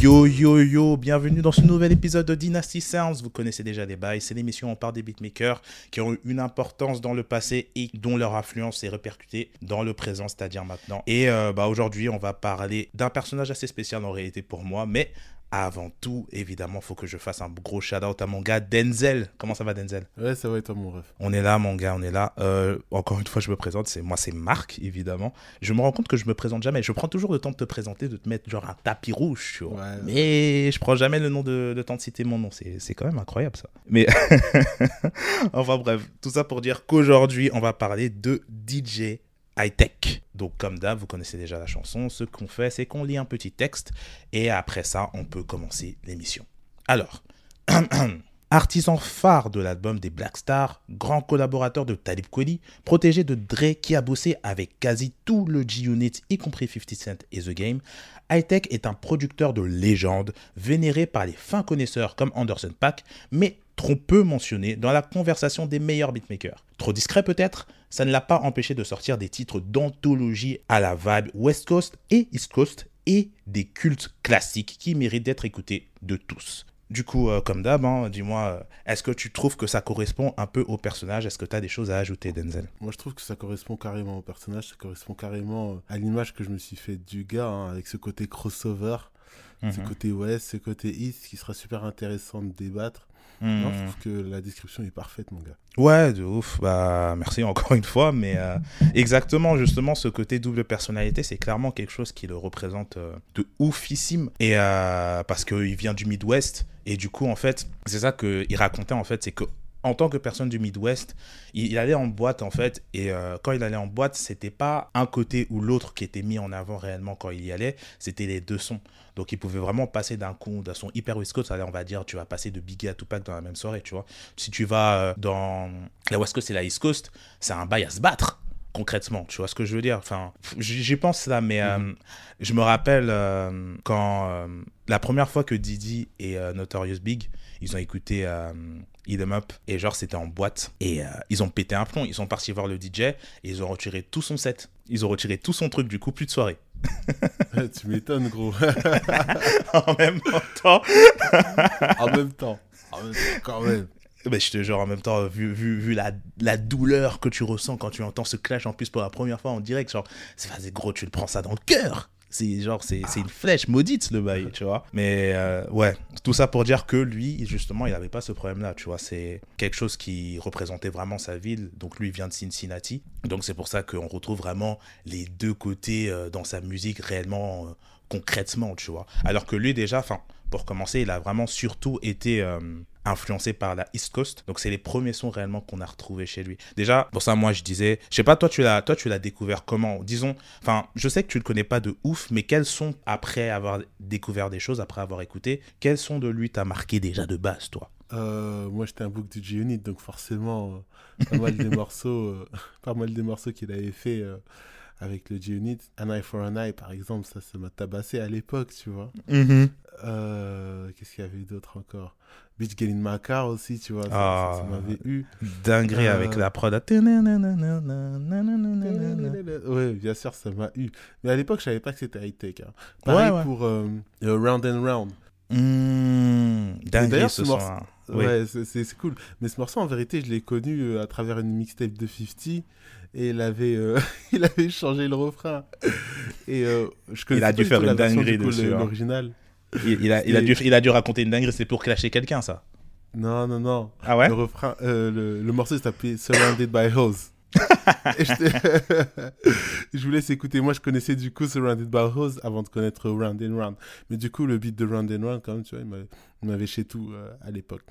Yo yo yo, bienvenue dans ce nouvel épisode de Dynasty Sounds. Vous connaissez déjà les bails, c'est l'émission où on parle des beatmakers qui ont eu une importance dans le passé et dont leur influence est répercutée dans le présent, c'est-à-dire maintenant. Et euh, bah aujourd'hui, on va parler d'un personnage assez spécial en réalité pour moi, mais avant tout, évidemment, faut que je fasse un gros shout-out à mon gars Denzel. Comment ça va, Denzel? Ouais, ça va et toi, mon ref? On est là, mon gars, on est là. Euh, encore une fois, je me présente. C'est moi, c'est Marc, évidemment. Je me rends compte que je me présente jamais. Je prends toujours le temps de te présenter, de te mettre genre un tapis rouge, tu vois. Mais je prends jamais le nom de, de temps de citer mon nom. C'est quand même incroyable ça. Mais enfin bref, tout ça pour dire qu'aujourd'hui, on va parler de DJ high-tech. Donc comme d'hab, vous connaissez déjà la chanson, ce qu'on fait, c'est qu'on lit un petit texte et après ça, on peut commencer l'émission. Alors, artisan phare de l'album des Black Stars, grand collaborateur de Talib Kweli, protégé de Dre qui a bossé avec quasi tout le G-Unit, y compris 50 Cent et The Game, Hightech est un producteur de légende, vénéré par les fins connaisseurs comme Anderson Pack, mais trop peu mentionné dans la conversation des meilleurs beatmakers. Trop discret peut-être? Ça ne l'a pas empêché de sortir des titres d'anthologie à la vibe West Coast et East Coast et des cultes classiques qui méritent d'être écoutés de tous. Du coup, euh, comme d'hab, hein, dis-moi, euh, est-ce que tu trouves que ça correspond un peu au personnage? Est-ce que tu as des choses à ajouter, Denzel? Moi, je trouve que ça correspond carrément au personnage, ça correspond carrément euh, à l'image que je me suis fait du gars, hein, avec ce côté crossover, ce mhm. côté West, ce côté East, qui sera super intéressant de débattre. Non, je hmm. trouve que la description est parfaite, mon gars. Ouais, de ouf. Bah, merci encore une fois. Mais euh, exactement, justement, ce côté double personnalité, c'est clairement quelque chose qui le représente euh, de oufissime. Et euh, parce qu'il vient du Midwest. Et du coup, en fait, c'est ça qu'il racontait, en fait, c'est que en tant que personne du Midwest, il, allait en boîte en fait, et quand il allait en boîte, c'était pas un côté ou l'autre qui était mis en avant réellement quand il y allait, c'était les deux sons. Donc, il pouvait vraiment passer d'un coup, d'un son hyper West Coast, on va dire, tu vas passer de Biggie à Tupac dans la même soirée, tu vois. Si tu vas euh, dans la West Coast et la East Coast, c'est un bail à se battre concrètement, tu vois ce que je veux dire? Enfin, j'y pense là, mais euh, mhm. je me rappelle euh, quand la première fois que Didi et Notorious Big, ils ont écouté Eat Em Up et genre c'était en boîte et ils ont pété un plomb. Ils sont partis voir le DJ et ils ont retiré tout son set. Ils ont retiré tout son truc, du coup plus de soirée. tu m'étonnes, gros. en même temps. en même temps. En même temps, quand même. Mais je te jure, en même temps, vu, vu, vu la, la, douleur que tu ressens quand tu entends ce clash en plus pour la première fois en direct, genre, c'est gros, tu le prends ça dans le cœur. C'est genre, c'est une flèche maudite le bail, tu vois. Mais euh, ouais, tout ça pour dire que lui, justement, il n'avait pas ce problème-là, tu vois. C'est quelque chose qui représentait vraiment sa ville. Donc lui, il vient de Cincinnati. Donc c'est pour ça qu'on retrouve vraiment les deux côtés euh, dans sa musique réellement, euh, concrètement, tu vois. Alors que lui, déjà, enfin, pour commencer, il a vraiment surtout été influencé par la East Coast. Donc c'est les premiers sons réellement qu'on a retrouvés chez lui. Déjà, pour ça moi je disais, je sais pas toi tu l'as toi tu l'as découvert comment? Disons, enfin, je sais que tu le connais pas de ouf, mais quels sons après avoir découvert des choses, après avoir écouté, quels sons de lui t'as marqué déjà de base toi? Euh, moi j'étais un book du G-Unit donc forcément euh, pas mal des morceaux euh, pas mal des morceaux qu'il avait fait avec le G-Unit. An Eye for an Eye, par exemple, ça, ça m'a tabassé à l'époque, tu vois. Mm-hmm. Qu'est-ce qu'il y avait d'autre encore? Beach Get in My Car aussi, tu vois. Ça, ah, m'avait eu. Dinguerie avec la prod. Oui, bien sûr, ça m'a eu. Mais à l'époque, je savais pas que c'était high-tech. Hein. Pareil pour Round and Round. Mmh, ce, ce morceau. Ouais, c'est cool. Mais ce morceau, en vérité, je l'ai connu à travers une mixtape de 50 et il avait, euh, il avait changé le refrain. Et euh, je il a dû faire une dinguerie dessus. Hein. Il, a, il, a dû, il a dû raconter une dinguerie, c'est pour clasher quelqu'un, ça. Non, non, non. Ah ouais Le, refrain, euh, le, le, morceau s'appelait Surrounded by Hoes. je vous laisse écouter. Moi, je connaissais du coup Surrounded by Hoes avant de connaître Round and Round. Mais du coup, le beat de Round and Round, quand même, tu vois, il m'avait chez tout à l'époque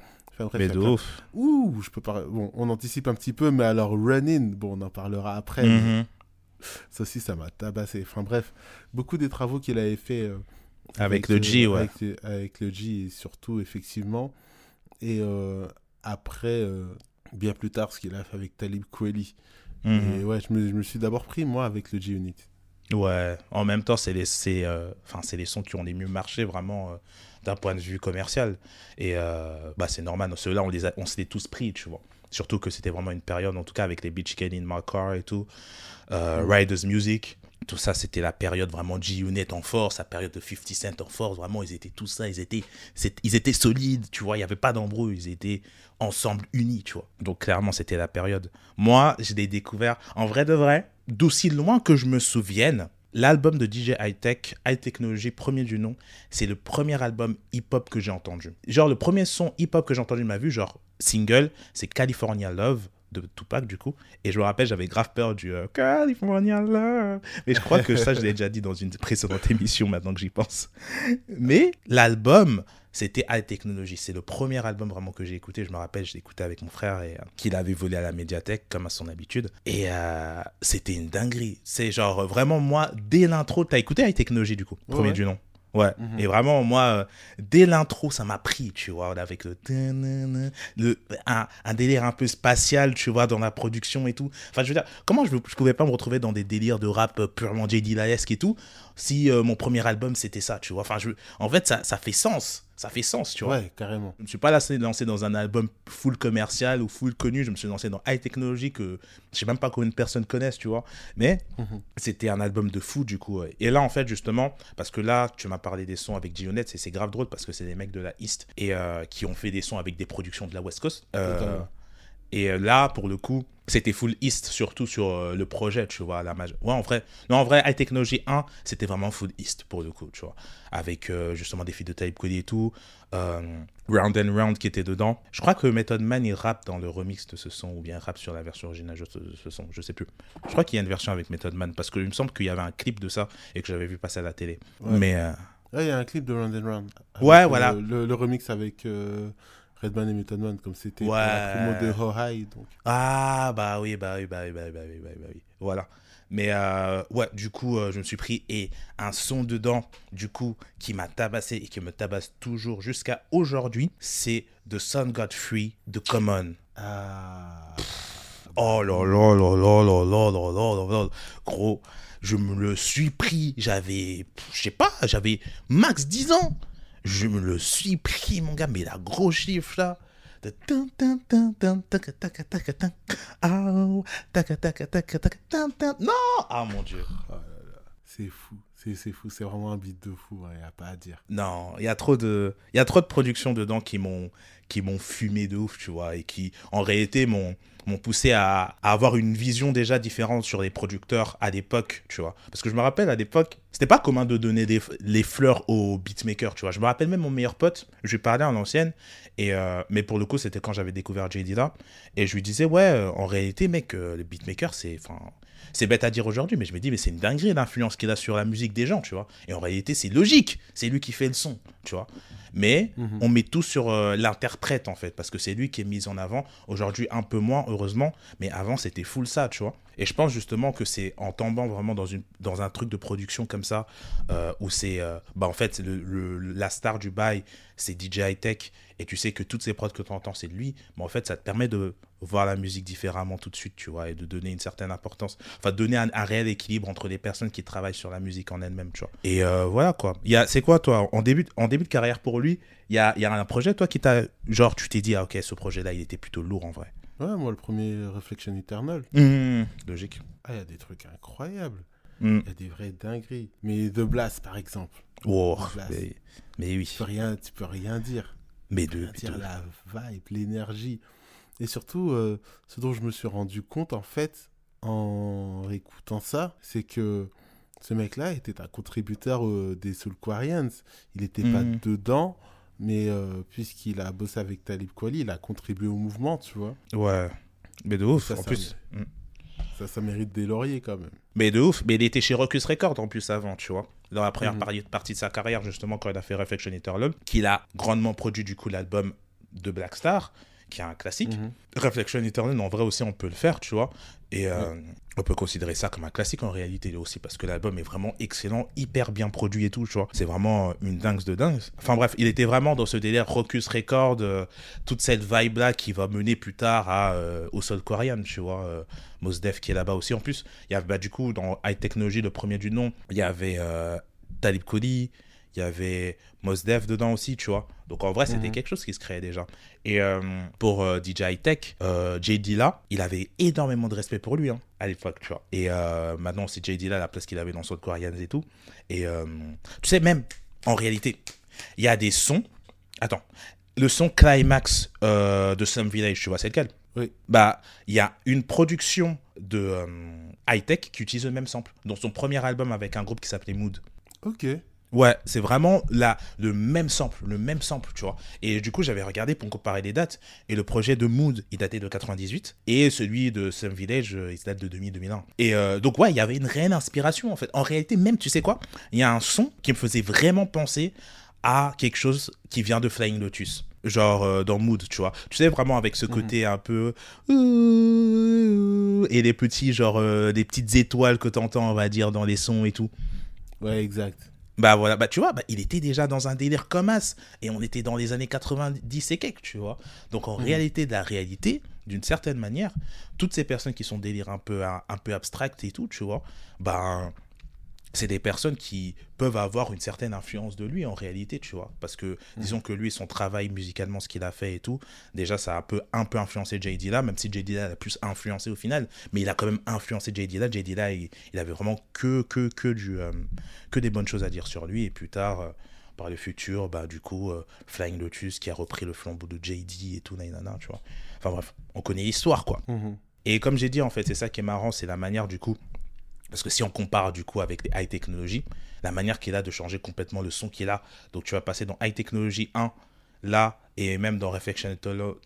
mais de ouf. Ouh, je peux pas. Bon, on anticipe un petit peu, mais alors Running, bon, on en parlera après. Mhm. Ça aussi, ça m'a tabassé. Enfin bref, beaucoup des travaux qu'il avait fait euh, avec, le G, ouais. Avec, le G, surtout, effectivement. Et euh, après, euh, bien plus tard, ce qu'il a fait avec Talib Kweli. Et mhm. ouais, je me, je me suis d'abord pris, moi, avec le G-Unit. Ouais, en même temps, c'est les, c'est les sons qui ont les mieux marché, vraiment d'un point de vue commercial. Et euh, bah, c'est normal, ceux-là, on, les on se les tous pris, tu vois. Surtout que c'était vraiment une période, en tout cas avec les Beach Kenny in My Car et tout, euh, Riders Music. Tout ça, c'était la période vraiment G-Unit en force, la période de 50 Cent en force. Vraiment, ils étaient tout ça, ils étaient, ils étaient solides, tu vois. Il n'y avait pas d'embrouille, ils étaient ensemble unis, tu vois. Donc, clairement, c'était la période. Moi, je l'ai découvert en vrai de vrai, d'aussi loin que je me souvienne. L'album de DJ High Tech, High Technology, premier du nom, c'est le premier album hip-hop que j'ai entendu. Genre, le premier son hip-hop que j'ai entendu de ma vie, genre single, c'est California Love de Tupac du coup. Et je me rappelle j'avais grave peur du euh, California Love. Mais je crois que ça je l'ai déjà dit dans une précédente émission maintenant que j'y pense. Mais l'album c'était High Technology. C'est le premier album vraiment que j'ai écouté. Je me rappelle je écouté avec mon frère et euh, qu'il avait volé à la médiathèque comme à son habitude. Et euh, c'était une dinguerie. C'est genre vraiment moi dès l'intro t'as écouté High Technology du coup? Premier du nom Ouais, mhm. et vraiment, moi, euh, dès l'intro, ça m'a pris, tu vois, avec le, le un, un, délire un peu spatial, tu vois, dans la production et tout. Enfin, je veux dire, comment je, je pouvais pas me retrouver dans des délires de rap purement J.D. Laesque et tout, si euh, mon premier album c'était ça, tu vois. Enfin, je, en fait, ça, ça fait sens. Ça fait sens, tu vois. Ouais, carrément. Je me suis pas lancé, lancé dans un album full commercial ou full connu. Je me suis lancé dans high technology que je sais même pas combien de personnes connaissent, tu vois. Mais mhm. c'était un album de fou, du coup. Et là, en fait, justement, parce que là, tu m'as parlé des sons avec Gionette, et c'est grave drôle parce que c'est des mecs de la East et euh, qui ont fait des sons avec des productions de la West Coast. Euh, et euh, là, pour le coup, c'était full East, surtout sur euh, le projet, tu vois. La ouais, en vrai, non, en vrai, High Technology 1, c'était vraiment full East, pour le coup, tu vois. Avec euh, justement des filles de Type Cody et tout. Round and Round qui était dedans. Je crois que Method Man, il rappe dans le remix de ce son, ou bien il rappe sur la version originale de ce son, je sais plus. Je crois qu'il y a une version avec Method Man, parce qu'il me semble qu'il y avait un clip de ça, et que j'avais vu passer à la télé. Mais... Il y a un clip de Round and Round. Ouais, voilà. Le, remix avec... Redman et Method Man, comme c'était ouais. la promo de Ho High. Donc. Ah, bah oui, bah oui, bah oui, bah oui, bah oui, bah oui. Voilà. Mais euh, ouais, du coup, euh, je me suis pris et un son dedans, du coup, qui m'a tabassé et qui me tabasse toujours jusqu'à aujourd'hui, c'est The Sun Got Free de Common. Ah. oh là là là là là là là là là Gros, je me le suis pris, j'avais, je sais pas, j'avais max 10 ans. Je me le suis pris, mon gars, mais la gros chiffre là. Non Ah mon dieu. C'est fou. C'est fou, c'est vraiment un beat de fou, il n'y a pas à dire. Non, il y a trop de y a trop de productions dedans qui m'ont qui m'ont fumé de ouf, tu vois, et qui en réalité m'ont m'ont poussé à, avoir une vision déjà différente sur les producteurs à l'époque, tu vois. Parce que je me rappelle à l'époque, c'était pas commun de donner des, les fleurs aux beatmakers, tu vois. Je me rappelle même mon meilleur pote, je lui parlais en ancienne, et euh, mais pour le coup, c'était quand j'avais découvert J. là, et je lui disais, ouais, euh, en réalité, mec, euh, le beatmaker, c'est. C'est bête à dire aujourd'hui, mais je me dis, mais c'est une dinguerie l'influence qu'il a sur la musique des gens, tu vois. Et en réalité, c'est logique. C'est lui qui fait le son, tu vois. Mais mhm. on met tout sur euh, l'interprète, en fait, parce que c'est lui qui est mis en avant. Aujourd'hui, un peu moins, heureusement. Mais avant, c'était full ça, tu vois. Et je pense justement que c'est en tombant vraiment dans, une, dans un truc de production comme ça, euh, où c'est, euh, bah en fait, le, la star du bail, c'est DJ High Tech, et tu sais que toutes ces prods que tu entends, c'est de lui, mais en fait, ça te permet de voir la musique différemment tout de suite, tu vois, et de donner une certaine importance, enfin, donner un, réel équilibre entre les personnes qui travaillent sur la musique en elle-même, tu vois. Et euh, voilà, quoi. C'est quoi, toi, en début, en début de carrière pour lui, il y a, y a un projet, toi, qui t'a, genre, tu t'es dit, ah, ok, ce projet-là, il était plutôt lourd en vrai? Ouais, moi, le premier Reflection Eternal. Mmh, logique. Ah, il y a des trucs incroyables. Mmh. Il y a des vraies dingueries. Mais The Blast, par exemple. Oh, mais, oui. Tu peux rien, tu peux rien dire. Mais de. Dire la vibe, l'énergie. Et surtout, euh, ce dont je me suis rendu compte, en fait, en écoutant ça, c'est que ce mec-là était un contributeur euh, des Soulquarians. Il n'était pas mmh. dedans, mais euh, puisqu'il a bossé avec Talib Kweli, il a contribué au mouvement, tu vois. Ouais. Mais de ouf, en plus. Hmm. Ça, ça mérite des lauriers quand même. Mais de ouf. Mais il était chez Rocus Records en plus avant, tu vois. Dans la première mhm. partie de sa carrière, justement, quand il a fait Reflection Eternal, qu'il a grandement produit du coup l'album de Black Star qui est un classique. Mhm. Reflection Eternal, en vrai aussi, on peut le faire, tu vois. Et euh, on peut considérer ça comme un classique en réalité aussi, parce que l'album est vraiment excellent, hyper bien produit et tout, tu vois. C'est vraiment une dingue de dingue. Enfin bref, il était vraiment dans ce délire Rocus Record, euh, toute cette vibe-là qui va mener plus tard à, euh, au Soul Korean, tu vois. Mos Def qui est là-bas aussi. En plus, il y avait bah, du coup dans High Technology, le premier du nom, il y avait Talib Cody, il y avait Mos Def dedans aussi, tu vois. Donc en vrai, c'était mhm. quelque chose qui se créait déjà. Et euh, pour euh, DJ High Tech, euh, Jay Dilla, il avait énormément de respect pour lui hein, à l'époque, tu vois. Et maintenant, c'est Jay Dilla la place qu'il avait dans South Koreans et tout. Et tu sais, même en réalité, il y a des sons. Attends, le son Climax de Some Village, tu vois, c'est lequel? Oui. Bah, il y a une production de High Tech qui utilise le même sample dans son premier album avec un groupe qui s'appelait Mood. Ok. Ouais, c'est vraiment là le même sample, le même sample, tu vois. Et du coup, j'avais regardé pour comparer les dates. Et le projet de Mood, il datait de 98. Et celui de Some Village, euh, il date de 2000-2001. Et euh, donc, ouais, il y avait une réelle inspiration, en fait. En réalité, même, tu sais quoi Il y a un son qui me faisait vraiment penser à quelque chose qui vient de Flying Lotus. Genre euh, dans Mood, tu vois. Tu sais, vraiment avec ce mhm. côté un peu. Et les petits, genre, des petites étoiles que t'entends, on va dire, dans les sons et tout. Ouais, exact. Bah voilà, bah tu vois, bah, il était déjà dans un délire comme as. Et on était dans les années 90 et quelques, tu vois. Donc en mhm. réalité de la réalité, d'une certaine manière, toutes ces personnes qui sont délire un peu, un, un peu abstractes et tout, tu vois, bah c'est des personnes qui peuvent avoir une certaine influence de lui en réalité, tu vois. Parce que, mhm. disons que lui, son travail musicalement, ce qu'il a fait et tout, déjà, ça a un peu, un peu influencé J.D. là, même si J.D. a plus influencé au final, mais il a quand même influencé J.D. là. J.D. là, il, avait vraiment que, que, que, du, euh, que des bonnes choses à dire sur lui. Et plus tard, euh, par le futur, bah, du coup, euh, Flying Lotus qui a repris le flambeau de J.D. et tout, nanana, tu vois. Enfin bref, on connaît l'histoire, quoi. Mhm. Et comme j'ai dit, en fait, c'est ça qui est marrant, c'est la manière, du coup, parce que si on compare du coup avec les high technology, la manière qu'il a de changer complètement le son qu'il a, donc tu vas passer dans high technology 1, là, et même dans Reflection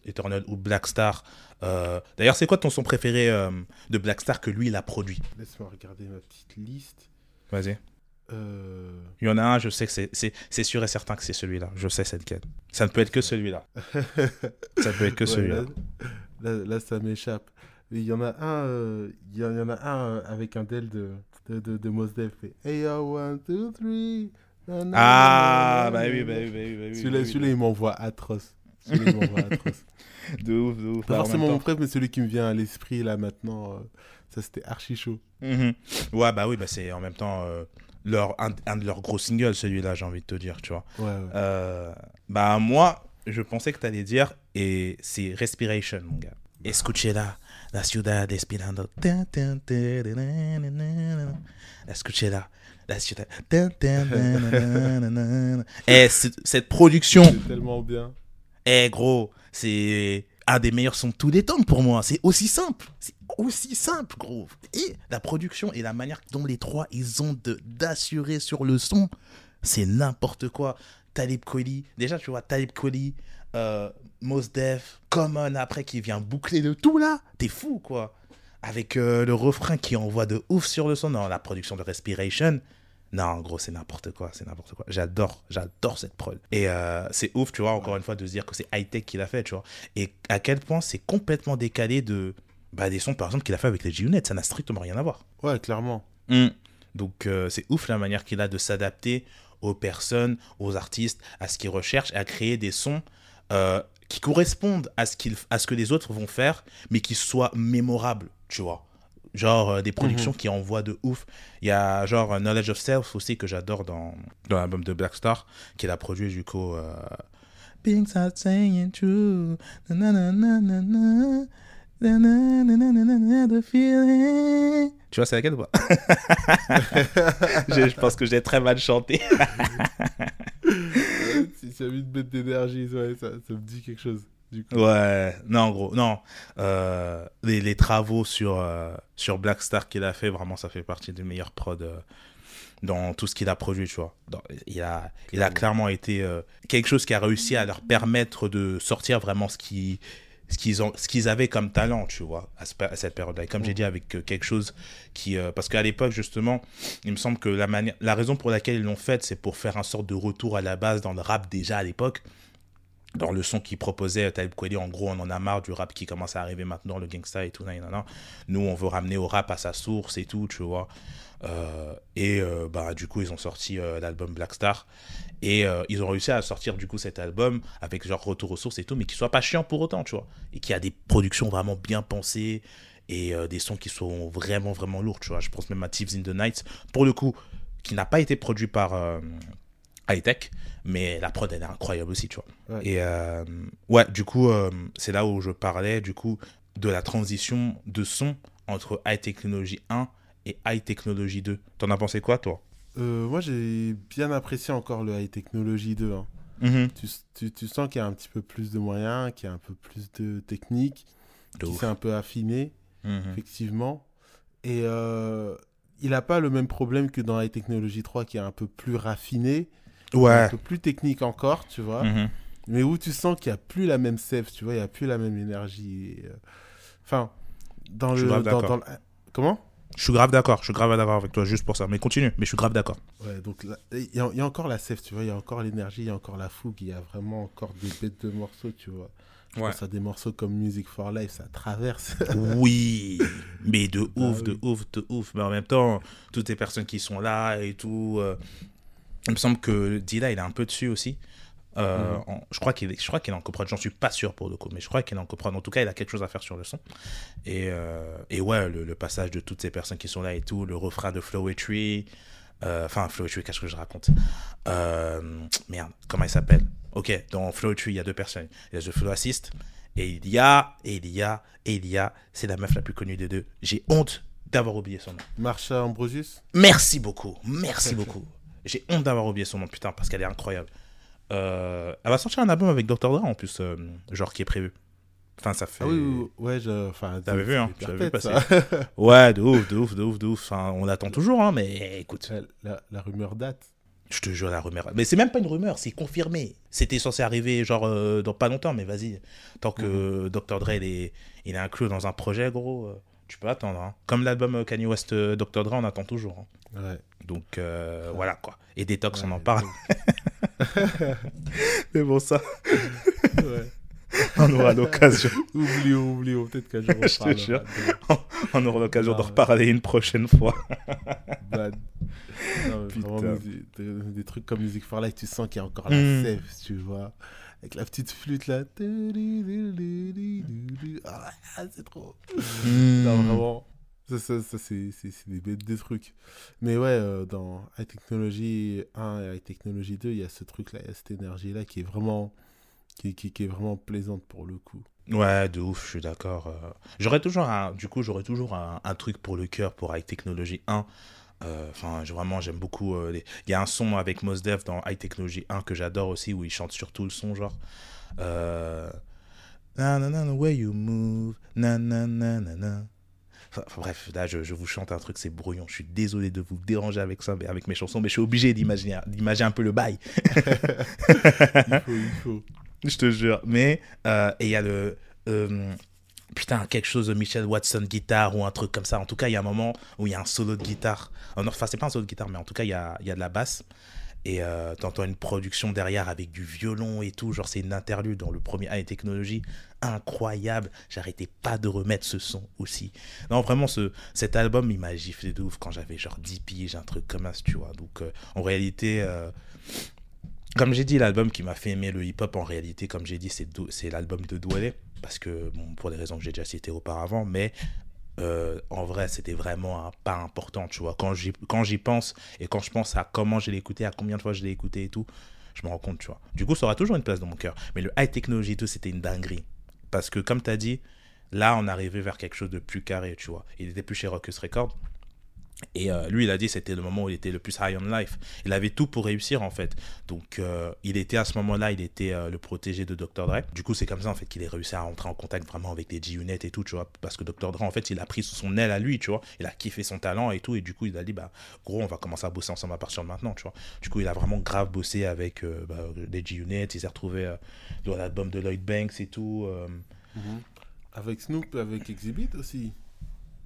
Eternal ou Black Star. Euh, d'ailleurs, c'est quoi ton son préféré euh, de Black Star que lui, il a produit? Laisse-moi regarder ma petite liste. Vas-y. Euh. Il y en a un, je sais que c'est sûr et certain que c'est celui-là. Je sais c'est lequel. Ça ne peut être que celui-là. ça peut être que celui-là. là, ça m'échappe. Il y en a un, euh, il y en a un euh, avec un del de, de, de, de Mos Def. Hey, yo, one, two, three. ah, bah oui, bah oui, bah oui. Bah oui celui-là, celui il m'envoie atroce. Celui-là, il m'envoie atroce. de ouf, de ouf. Pas forcément mon préf, mais celui qui me vient à l'esprit là maintenant, euh, ça c'était archi chaud. Mhm. Ouais, bah oui, bah c'est en même temps leur, un, un, de leurs gros singles, celui-là, j'ai envie de te dire, tu vois. Ouais, ouais. bah moi, je pensais que tu allais dire, et c'est Respiration, mon gars. Escuchela, la ciudad espirando. Escuchela, la ciudad. Et cette production. C'est tellement bien. Eh gros, c'est un des meilleurs sons de tous les temps pour moi. C'est aussi simple. C'est aussi simple, gros. Et la production et la manière dont les trois, ils ont d'assurer sur le son, c'est n'importe quoi. Talib Kweli, déjà, tu vois, Talib Kweli, euh, Mos Def, Common après qui vient boucler le tout là. T'es fou quoi. Avec euh, le refrain qui envoie de ouf sur le son. Non, la production de Respiration. Non, en gros, c'est n'importe quoi, c'est n'importe quoi. J'adore, j'adore cette prod. Et euh, c'est ouf, tu vois, encore une fois, de se dire que c'est high-tech qu'il a fait, tu vois. Et à quel point c'est complètement décalé de bah, des sons, par exemple, qu'il a fait avec les G-Unit. Ça n'a strictement rien à voir. Ouais, clairement. Hmm. Donc, euh, c'est ouf la manière qu'il a de s'adapter aux personnes, aux artistes, à ce qu'ils recherchent, à créer des sons qui correspondent à ce, qu'il, à ce que les autres vont faire, mais qui soient mémorables, tu vois. Genre euh, des productions mhm. qui envoient de ouf. Il y a genre Knowledge of Self aussi que j'adore dans, dans l'album de Black Star, qui a produit du coup. Euh, Things are saying true. Tu vois, c'est laquelle ou pas? Je, je pense que j'ai très mal chanté. si envie de mettre d'énergie, ouais, ça, ça, me dit quelque chose. Du coup. Ouais, non, gros, non. Euh, les, les, travaux sur, euh, sur Black Star qu'il a fait, vraiment, ça fait partie des meilleurs prods euh, dans tout ce qu'il a produit, tu vois. il, a, il a clairement été quelque chose qui a réussi à leur permettre de sortir vraiment ce qui ce qu'ils ont ce qu'ils avaient comme talent tu vois à, cette période là et comme j'ai mm. dit avec quelque chose qui parce qu'à l'époque justement il me semble que la manière la raison pour laquelle ils l'ont fait c'est pour faire un sorte de retour à la base dans le rap déjà à l'époque dans le son qu'il proposait Talib Kweli en gros on en a marre du rap qui commence à arriver maintenant le gangsta et tout nan, nous on veut ramener au rap à sa source et tout tu vois euh, et euh, bah, du coup, ils ont sorti euh, l'album Black Star. Et ils ont réussi à sortir du coup cet album avec genre retour aux sources et tout, mais qui soit pas chiant pour autant, tu vois. Et qui a des productions vraiment bien pensées et des sons qui sont vraiment, vraiment lourds, tu vois. Je pense même à Thieves in the Night, pour le coup, qui n'a pas été produit par, high-tech, mais la prod, elle est incroyable aussi, tu vois. Et euh, ouais, du coup, euh, c'est là où je parlais, du coup, de la transition de son entre High Technology 1 et High Technology 2. T'en as pensé quoi, toi? Euh, Moi, j'ai bien apprécié encore le High Technology 2. Hein. Mm-hmm. tu, tu, sens qu'il y a un petit peu plus de moyens, qu'il y a un peu plus de technique, qu'il s'est un peu affiné, mm-hmm. effectivement. Et il n'a pas le même problème que dans High Technology 3, qui est un peu plus raffiné, ouais. un peu plus technique encore, tu vois. Mm-hmm. Mais où tu sens qu'il n'y a plus la même sève, tu vois, il n'y a plus la même énergie. Euh, enfin, dans le, dans, Comment? Je suis grave d'accord, je suis grave d'accord avec toi, juste pour ça. Mais continue, mais je suis grave d'accord. Ouais, donc il y, a encore la sève, tu vois, il y a encore l'énergie, il y a encore la fougue, il y a vraiment encore des bêtes de morceaux, tu vois. Je ouais. pense à des morceaux comme Music for Life, ça traverse. oui, mais de bah ouf, de ouf, de ouf. Mais en même temps, toutes les personnes qui sont là et tout, euh, il me semble que Dila, il est un peu dessus aussi. Euh, mhm. je crois qu'il je crois qu'il est en coprod j'en suis pas sûr pour le coup mais je crois qu'il est en coprod en tout cas il a quelque chose à faire sur le son. Et, euh, et ouais le, passage de toutes ces personnes qui sont là et tout le refrain de Flowetry euh, enfin Flowetry qu'est-ce que je raconte? Merde comment il s'appelle? Ok dans Flowetry il y a deux personnes. Il y a The Flow Assist et il y a et il y a et il y a c'est la meuf la plus connue des deux. J'ai honte d'avoir oublié son nom. Marsha Ambrosius? Merci beaucoup merci beaucoup j'ai honte d'avoir oublié son nom, putain, parce qu'elle est incroyable. Euh, elle va sortir un album avec Dr. Dre en plus, euh, genre qui est prévu. Enfin, ça fait. Ah oui, ouais, je... enfin, t'avais vu, hein, j'avais vu passer. ouais, de ouf, de ouf, de ouf, de ouf. Enfin, on attend toujours, hein, mais écoute. La, la, rumeur date. Je te jure, la rumeur. Mais c'est même pas une rumeur, c'est confirmé. C'était censé arriver, genre, euh, dans pas longtemps, mais vas-y. Tant que mhm. Dr. Dre, il est, il est inclus dans un projet, gros, tu peux attendre. Hein. Comme l'album Kanye West Dr. Dre, on attend toujours. Hein. Ouais. Donc euh, voilà quoi. Et Détox, on en parle. Mais bon, ça. on aura l'occasion. oublions, oublions. Peut-être qu'un jour on parlera. on aura l'occasion d'en reparler une prochaine fois. Bad. des, trucs comme Music for Life, tu sens qu'il y a encore la mm. sève, tu vois. Avec la petite flûte là. Ah, c'est trop. Mm. Non, vraiment. Ça, ça, ça c'est des, des trucs. Mais ouais, euh, dans High Technology 1 et High Technology 2, il y a ce truc-là, il y a cette énergie-là qui est vraiment qui, qui, qui, est vraiment plaisante pour le coup. Ouais, de ouf, je suis d'accord. Euh. J'aurais toujours un, du coup, j'aurais toujours un, un, truc pour le cœur pour High Technology 1. Euh, enfin, vraiment, j'aime beaucoup. Il y a un son avec Mos Def dans High Technology 1 que j'adore aussi, où il chante surtout le son, genre. Euh... Na, na, na, way you move, na, na, na, na, na bref, là, je, je, vous chante un truc, c'est brouillon. Je suis désolé de vous déranger avec ça, avec mes chansons, mais je suis obligé d'imaginer, d'imaginer un peu le bail. il faut, il faut. Je te jure. Mais, euh, et il y a le. Euh, putain, quelque chose de Michel Watson guitare ou un truc comme ça. En tout cas, il y a un moment où il y a un solo de guitare. Enfin, c'est pas un solo de guitare, mais en tout cas, il y a, y a de la basse. Et euh, t'entends une production derrière avec du violon et tout. Genre, c'est une interlude dans le premier A et technologie. Incroyable. J'arrêtais pas de remettre ce son aussi. Non, vraiment, ce, cet album, il m'a giflé de ouf quand j'avais genre 10 piges, un truc comme ça, tu vois. Donc, euh, en réalité, euh, comme j'ai dit, l'album qui m'a fait aimer le hip-hop, en réalité, comme j'ai dit, c'est l'album de Doualé. Parce que, pour des raisons que j'ai déjà citées auparavant, mais euh, en vrai, c'était vraiment un pas important, tu vois. Quand j'y, pense et quand je pense à comment je l'ai écouté, à combien de fois je l'ai écouté et tout, je me rends compte, tu vois. Du coup, ça aura toujours une place dans mon cœur. Mais le high technology tout, c'était une dinguerie. Parce que, comme tu as dit, là, on arrivait vers quelque chose de plus carré, tu vois. Il était plus chez Rockus Records. Et euh, lui, il a dit c'était le moment où il était le plus high on life. Il avait tout pour réussir en fait. Donc, euh, il était à ce moment-là, il était euh, le protégé de Dr. Dre. Du coup, c'est comme ça en fait qu'il est réussi à rentrer en contact vraiment avec les G-Unit et tout, tu vois. Parce que Dr. Dre, en fait, il a pris sous son aile à lui, tu vois. Il a kiffé son talent et tout. Et du coup, il a dit, bah, gros, on va commencer à bosser ensemble à partir de maintenant, tu vois. Du coup, il a vraiment grave bossé avec bah, les G-Unit. Il s'est retrouvé dans l'album de Lloyd Banks et tout. Mhm. Avec Snoop, avec Exhibit aussi.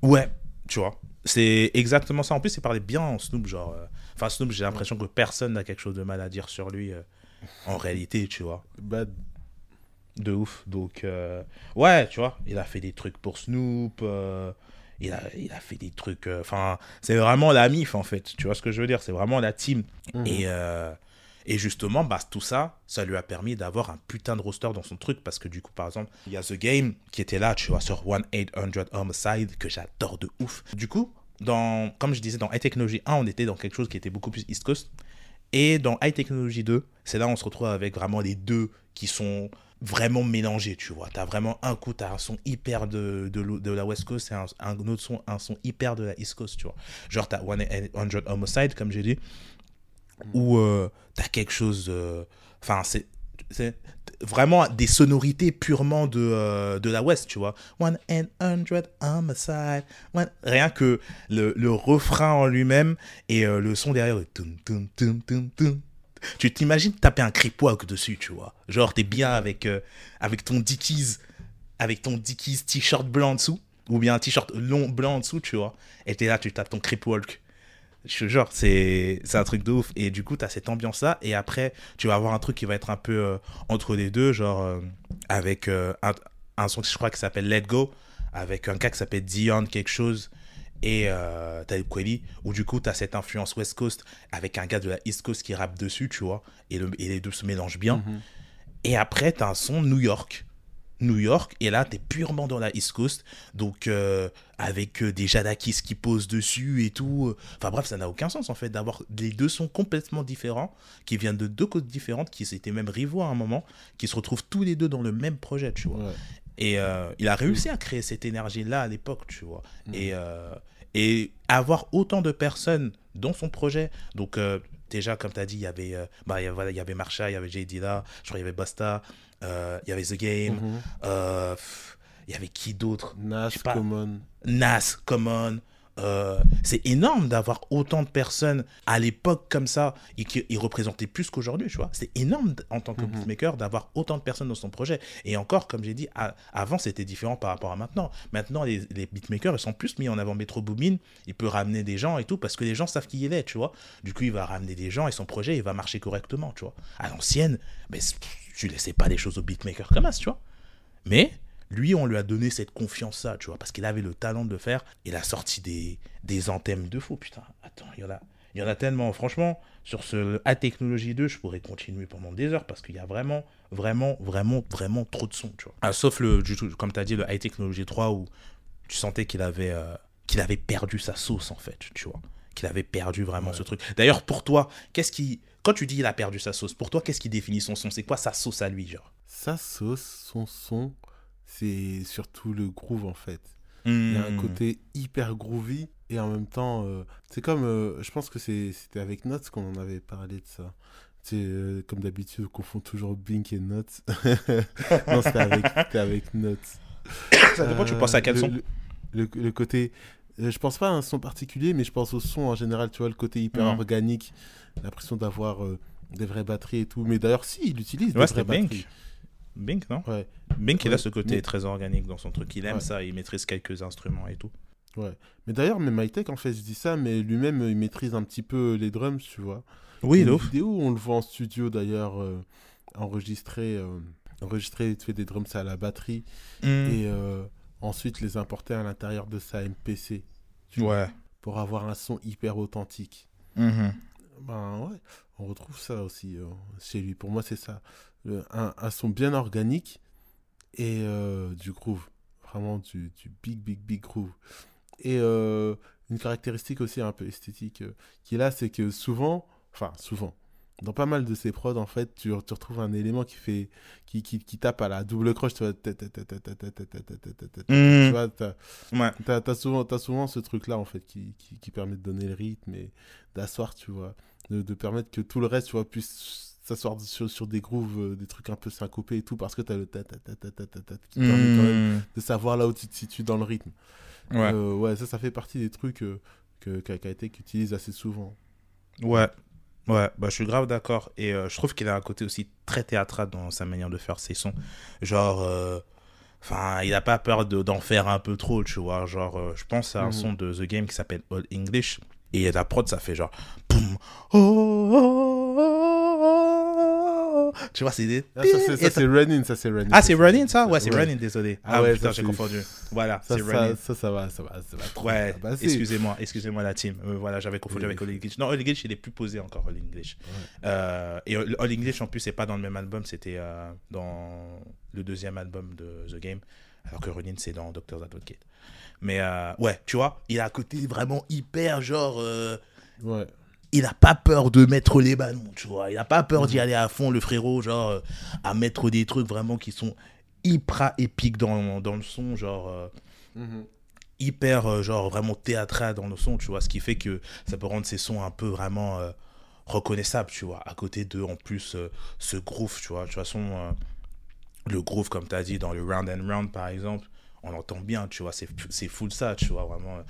Ouais, tu vois. C'est exactement ça. En plus, il parlait bien en Snoop, genre. Euh, enfin, Snoop, j'ai l'impression que personne n'a quelque chose de mal à dire sur lui. Euh, en réalité, tu vois. Bad. De ouf. Donc, euh, ouais, tu vois, il a fait des trucs pour Snoop. il, a, il a fait des trucs. Enfin, c'est vraiment la MIF, en fait. Tu vois ce que je veux dire? C'est vraiment la team. Mhm. Et et justement, bah, tout ça, ça lui a permis d'avoir un putain de roster dans son truc. Parce que du coup, par exemple, il y a The Game qui était là, tu vois, sur 1-800 Homicide, que j'adore de ouf. Du coup, dans, comme je disais, dans High Technology 1, on était dans quelque chose qui était beaucoup plus East Coast. Et dans High Technology 2, c'est là où on se retrouve avec vraiment les deux qui sont vraiment mélangés, tu vois. Tu as vraiment un coup, tu as un son hyper de, de, la West Coast et un, autre son, un son hyper de la East Coast, tu vois. Genre, tu as 100 Homicide, comme j'ai dit, où euh, tu as quelque chose. Enfin, c'est vraiment des sonorités purement de, euh, de la West, tu vois. 100 homicide. Rien que le, le refrain en lui-même et euh, le son derrière. Tu t'imagines taper un creep walk dessus, tu vois. Genre, t'es bien avec, euh, avec ton Dickies, avec ton Dickies t-shirt blanc en dessous, ou bien un t-shirt long blanc en dessous, tu vois. Et t'es là, tu tapes ton creep walk. Genre, c'est un truc de ouf. Et du coup, tu as cette ambiance-là. Et après, tu vas avoir un truc qui va être un peu euh, entre les deux, genre euh, avec un, un, son, je crois, qui s'appelle Let Go, avec un gars qui s'appelle Dion quelque chose et euh, Talib Kweli, où du coup, tu as cette influence West Coast avec un gars de la East Coast qui rappe dessus, tu vois, et, le, et les deux se mélangent bien. Mhm. Et après, tu as un son New York. New York, et là, tu es purement dans la East Coast, donc euh, avec euh, des Jadakis qui posent dessus et tout. Enfin bref, ça n'a aucun sens en fait d'avoir les deux sons complètement différents, qui viennent de deux côtes différentes, qui étaient même rivaux à un moment, qui se retrouvent tous les deux dans le même projet, tu vois. Et euh, il a réussi à créer cette énergie-là à l'époque, tu vois. Mm. Et, euh, et avoir autant de personnes dans son projet. Donc, euh, déjà, comme tu as dit, il y avait, bah, il y avait, il y avait Marsha, il y avait J. Dilla, je crois qu'il y avait Basta, il y avait The Game. Mm-hmm. il y avait qui d'autre? Nas, Common. Nas, Common. Euh, c'est énorme d'avoir autant de personnes à l'époque comme ça et qui représentaient plus qu'aujourd'hui, tu vois. C'est énorme en tant que mhm. beatmaker d'avoir autant de personnes dans son projet. Et encore, comme j'ai dit, avant c'était différent par rapport à maintenant. Maintenant, les, beatmakers ils sont plus mis en avant Metro Boomin. Il peut ramener des gens et tout parce que les gens savent qui il est, tu vois. Du coup, il va ramener des gens et son projet il va marcher correctement, tu vois. À l'ancienne, mais tu laissais pas des choses aux beatmakers comme ça, tu vois. Mais lui, on lui a donné cette confiance-là, tu vois, parce qu'il avait le talent de le faire. Il a sorti des, des anthèmes de fou, putain. Attends, il y en a, il y en a tellement. Franchement, sur ce A Technologie 2, je pourrais continuer pendant des heures parce qu'il y a vraiment, vraiment, vraiment, vraiment trop de sons, tu vois. Ah, sauf le, comme tu as dit, le High Technology 3 où tu sentais qu'il avait, euh, qu'il avait perdu sa sauce, en fait, tu vois. Qu'il avait perdu vraiment ce truc. D'ailleurs, pour toi, qu'est-ce qui. Quand tu dis il a perdu sa sauce, pour toi, qu'est-ce qui définit son son? C'est quoi sa sauce à lui, genre? Sa sauce, son son c'est surtout le groove en fait. Il y a un hmm. côté hyper groovy et en même temps, euh, c'est comme, euh, je pense que c'était avec Notes qu'on en avait parlé de ça. Euh, comme d'habitude, on confond toujours Blink et Notes. non, c'était avec, avec Notes. Ça dépend, tu penses à quel son? le, le, côté, je pense pas à un son particulier, mais je pense au son en général, tu vois, le côté hyper hmm. organique, l'impression d'avoir des vraies batteries et tout. Mais d'ailleurs, si, il utilise des vraies batteries. Bink, non Ouais. Bink, il a ce côté très organique dans son truc. Il aime ça, il maîtrise quelques instruments et tout. Ouais. Mais d'ailleurs, même MyTech, en fait, je dis ça, mais lui-même, il maîtrise un petit peu les drums, tu vois. Oui, il vidéo on le voit en studio, d'ailleurs, euh, enregistré, euh, enregistré, il fait des drums à la batterie. Hmm. Et euh, ensuite, les importer à l'intérieur de sa MPC. ouais. pour avoir un son hyper authentique. Mhm. Ben ouais, on retrouve ça aussi chez lui. Pour moi, c'est ça un, son bien organique et euh, du groove. Vraiment du, du, big, big, big groove. Et euh, une caractéristique aussi un peu esthétique euh, qui est là, c'est que souvent, enfin souvent, dans pas mal de ces prods, en fait, tu, tu retrouves un élément qui fait, qui, qui, qui tape à la double croche, tu vois, tu vois, t'as, souvent, as souvent ce truc-là, en fait, qui, qui, qui, permet de donner le rythme et d'asseoir, tu vois, de, de permettre que tout le reste, tu vois, puisse s'asseoir sur, sur des grooves, euh, des trucs un peu syncopés et tout, parce que tu as le ta ta ta ta ta ta qui permet quand même hmm. de savoir là où tu te situes dans le rythme. Ouais, euh, ouais ça, ça fait partie des trucs euh, que assez souvent. Ouais, ouais, bah, je suis grave d'accord. Et je trouve qu'il a un côté aussi très théâtral dans sa manière de faire ses sons. Genre, enfin, il n'a pas peur d'en faire un peu trop, tu vois. Genre, je pense à un mhm. son de The Game qui s'appelle All English. Et la prod, ça fait genre. Boum, oh, oh, oh tu vois, c'est des. Ah, ça, c'est running, ça, c'est running. Ah, c'est running, ça? Ouais, c'est running, désolé. Ah, ah ouais, putain, j'ai confondu. Voilà, c'est running. Ça, ça va, ça va, ça va trop. Ouais, excusez-moi, excusez-moi la team. Euh, voilà, j'avais confondu avec All English. Non, All English, il est plus posé encore, All English. Euh, et All English, en plus, c'est pas dans le même album, c'était euh, dans le deuxième album de The Game. Alors que Running, c'est dans Doctor's Advocate. Mais ouais, tu vois, il a un côté vraiment hyper, genre. ouais il n'a pas peur de mettre les ballons, tu vois. Il n'a pas peur d'y aller à fond, le frérot, genre, euh, à mettre des trucs vraiment qui sont hyper épiques dans, dans le son, genre. Mhm. hyper genre vraiment théâtral dans le son tu vois ce qui fait que ça peut rendre ses sons un peu vraiment reconnaissables tu vois à côté de en plus ce groove tu vois de toute façon le groove comme tu as dit dans le round and round par exemple on l'entend bien, tu vois, c'est full ça, tu vois, vraiment.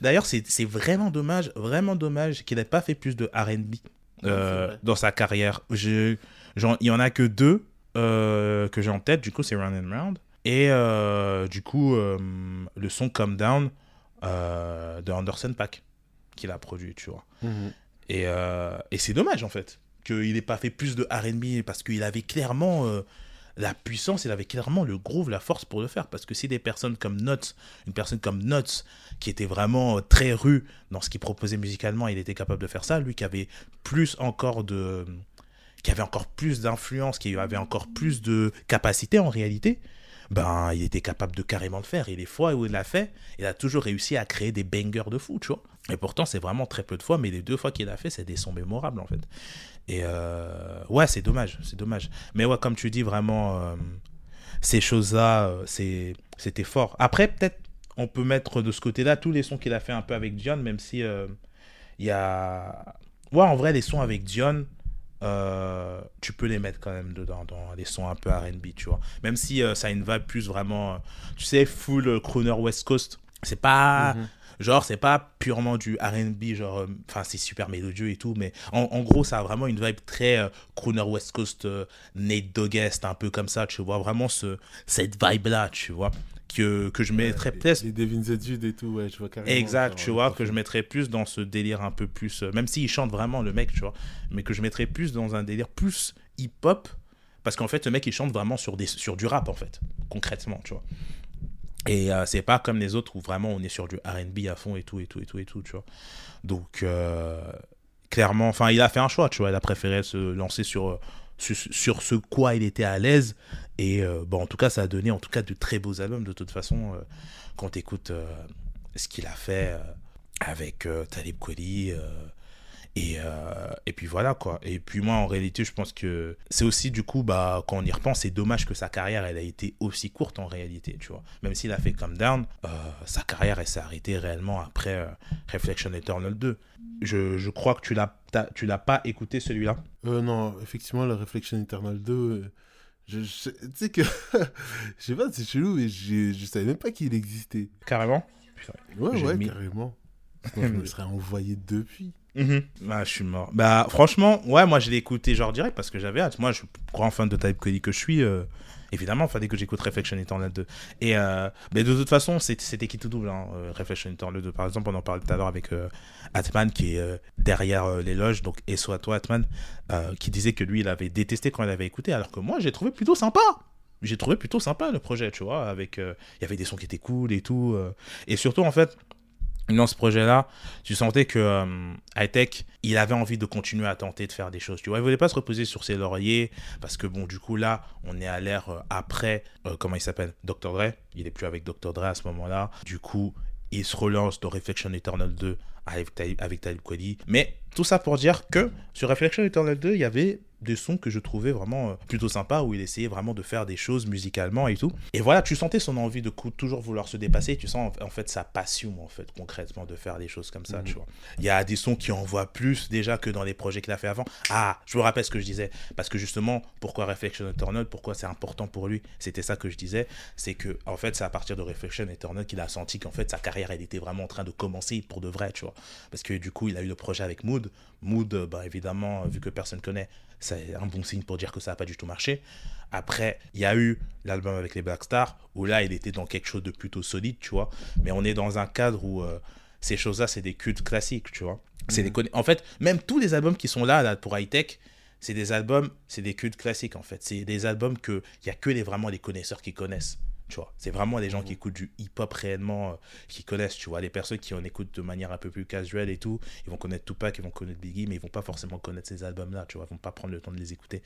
D'ailleurs, c'est vraiment dommage, vraiment dommage qu'il n'ait pas fait plus de RB euh, dans sa carrière. Je, il y en a que deux euh, que j'ai en tête, du coup, c'est Round and Round. Et euh, du coup, le son Come Down de Anderson Pack qu'il a produit, tu vois. Mhm. Et, et c'est dommage, en fait qu'il n'ait pas fait plus de RB parce qu'il avait clairement euh, la puissance, il avait clairement le groove, la force pour le faire. Parce que si des personnes comme Notes, une personne comme Notes, qui était vraiment euh, très rue dans ce qu'il proposait musicalement, il était capable de faire ça, lui qui avait plus encore de. qui avait encore plus d'influence, qui avait encore plus de capacité en réalité, ben, il était capable de carrément le faire. Et les fois où il l'a fait, il a toujours réussi à créer des bangers de fou, tu vois. Et pourtant, c'est vraiment très peu de fois, mais les deux fois qu'il a fait, c'est des sons mémorables, en fait. Et euh, ouais, c'est dommage, c'est dommage. Mais ouais, comme tu dis, vraiment, euh, ces choses-là, euh, c'était fort. Après, peut-être, on peut mettre de ce côté-là tous les sons qu'il a fait un peu avec Dion, même si il y a... Ouais, en vrai, les sons avec Dion, tu peux les mettre quand même dedans, dans les sons un peu RB, tu vois. Même si ça a une vibe plus vraiment, tu sais, full crooner West Coast. C'est pas. Mhm. Genre, c'est pas purement du RB, genre, euh, enfin, c'est super mélodieux et tout, mais en, gros, ça a vraiment une vibe très euh, crooner West Coast, euh, Nate Doggest, un peu comme ça, tu vois, vraiment ce, cette vibe-là, tu vois. Que, que je mettrais peut-être. Les Devin Jude et tout, ouais, je vois carrément. Exact, tu vois, que je mettrais plus dans ce délire un peu plus. même s'il chante vraiment, le mec, tu vois, mais que je mettrais plus dans un délire plus hip-hop, parce qu'en fait, ce mec, il chante vraiment sur, des, sur du rap, en fait, concrètement, tu vois. Et euh, c'est pas comme les autres où vraiment on est sur du RB à fond et tout, et tout, et tout, et tout, tu vois. Donc, euh, clairement, enfin, il a fait un choix, tu vois. Il a préféré se lancer sur, sur, ce quoi il était à l'aise. Et euh, bon, en tout cas, ça a donné en tout cas de très beaux albums, de toute façon, quand tu écoutes ce qu'il a fait avec Talib Kweli et, euh, et puis voilà quoi. Et puis moi en réalité je pense que c'est aussi du coup bah quand on y repense c'est dommage que sa carrière elle a été aussi courte en réalité tu vois. Même s'il a fait Come Down, euh, sa carrière elle s'est arrêtée réellement après euh, Reflection Eternal 2. Je, je crois que tu l'as tu l'as pas écouté celui-là? non effectivement le Reflection Eternal 2 je, tu sais que je sais pas c'est chelou mais je, je savais même pas qu'il existait. Carrément? Ouais ouais carrément. je me serais envoyé depuis. Bah, je suis mort. Bah, franchement, ouais, moi je l'ai écouté genre direct parce que j'avais hâte. Moi, je suis grand fan de Type Cody que je suis. Euh, évidemment, fallait que j'écoute Reflection Eternal 2. Et euh, mais de toute façon, c'était qui tout double. Hein, euh, Reflection Eternal 2, par exemple, on en parlait tout à l'heure avec Atman qui est derrière les loges, donc et soit toi, Atman, qui disait que lui, il avait détesté quand il avait écouté, alors que moi, j'ai trouvé plutôt sympa j'ai trouvé plutôt sympa le projet, tu vois, avec il y avait des sons qui étaient cool et tout et surtout en fait dans ce projet-là, tu sentais que euh, Hightech, il avait envie de continuer à tenter de faire des choses. Tu vois, il voulait pas se reposer sur ses lauriers parce que bon, du coup là, on est à l'ère euh, après, euh, comment il s'appelle, Dr Dre. Il est plus avec Dr Dre à ce moment-là. Du coup, il se relance dans Reflection Eternal 2 avec, avec Talib Kweli. Mais tout ça pour dire que sur Reflection Eternal 2, il y avait des sons que je trouvais vraiment euh, plutôt sympas, où il essayait vraiment de faire des choses musicalement et tout. Et voilà, tu sentais son envie de toujours vouloir se dépasser, tu sens en fait sa passion, en fait, concrètement, de faire des choses comme ça, tu vois. Il y a des sons qui envoient plus déjà que dans les projets qu'il a fait avant. Ah, je me rappelle ce que je disais, parce que justement, pourquoi Reflection Eternal, pourquoi c'est important pour lui, c'était ça que je disais, c'est que, en fait, c'est à partir de Reflection Eternal qu'il a senti qu'en fait, sa carrière, elle était vraiment en train de commencer pour de vrai, tu vois. Parce que du coup, il a eu le projet avec Mood. Mood, bah, évidemment, vu que personne connaît, c'est un bon signe pour dire que ça n'a pas du tout marché. Après, il y a eu l'album avec les Black Stars, où là, il était dans quelque chose de plutôt solide, tu vois. Mais on est dans un cadre où euh, ces choses-là, c'est des cultes classiques, tu vois. C'est des mhm. En fait, même tous les albums qui sont là, là pour High Tech, c'est des albums, c'est des cultes classiques, en fait. C'est des albums qu'il n'y a que les, vraiment les connaisseurs qui connaissent vois. C'est vraiment les gens qui écoutent du hip-hop réellement, euh, qui connaissent, tu vois. Les personnes qui en écoutent de manière un peu plus casuelle et tout, ils vont connaître Tupac, ils vont connaître Biggie, mais ils vont pas forcément connaître ces albums-là, tu vois. Ils vont pas prendre le temps de les écouter.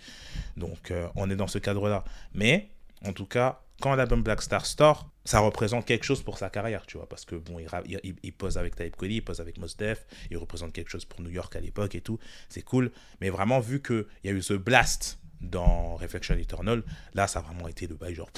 Donc, euh, on est dans ce cadre-là. Mais en tout cas, quand l'album Black Star Store, ça représente quelque chose pour sa carrière, tu vois, parce que bon, il, il, pose avec Type Cody, il pose avec Mos Def, il représente quelque chose pour New York à l'époque et tout, c'est cool. Mais vraiment, vu qu'il y a eu ce blast dans Reflection Eternal, là, ça a vraiment été le bail, genre,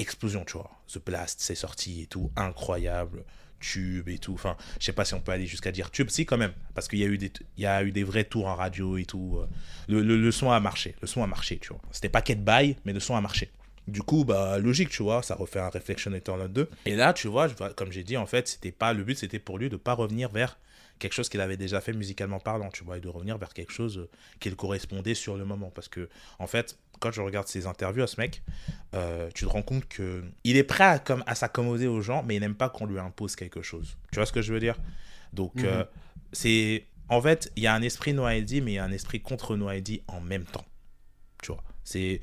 explosion, tu vois. The Blast, c'est sorti et tout, incroyable tube et tout. Enfin, je sais pas si on peut aller jusqu'à dire tube, si quand même, parce qu'il y a eu des, y a eu des vrais tours en radio et tout. Euh. Le, le, son a marché, le son a marché, tu vois. C'était pas quête bail, mais le son a marché. Du coup, bah logique, tu vois, ça refait un Reflection Eternal 2. Et là, tu vois, comme j'ai dit, en fait, c'était pas le but, c'était pour lui de pas revenir vers quelque chose qu'il avait déjà fait musicalement parlant, tu vois, et de revenir vers quelque chose euh, qui correspondait sur le moment. Parce que, en fait, quand je regarde ses interviews à ce mec, euh, tu te rends compte que il est prêt à, comme, à s'accommoder aux gens, mais il n'aime pas qu'on lui impose quelque chose. Tu vois ce que je veux dire? Donc, mhm. euh, c'est. En fait, il y a un esprit No ID, mais il y a un esprit contre No ID en même temps. Tu vois? C'est.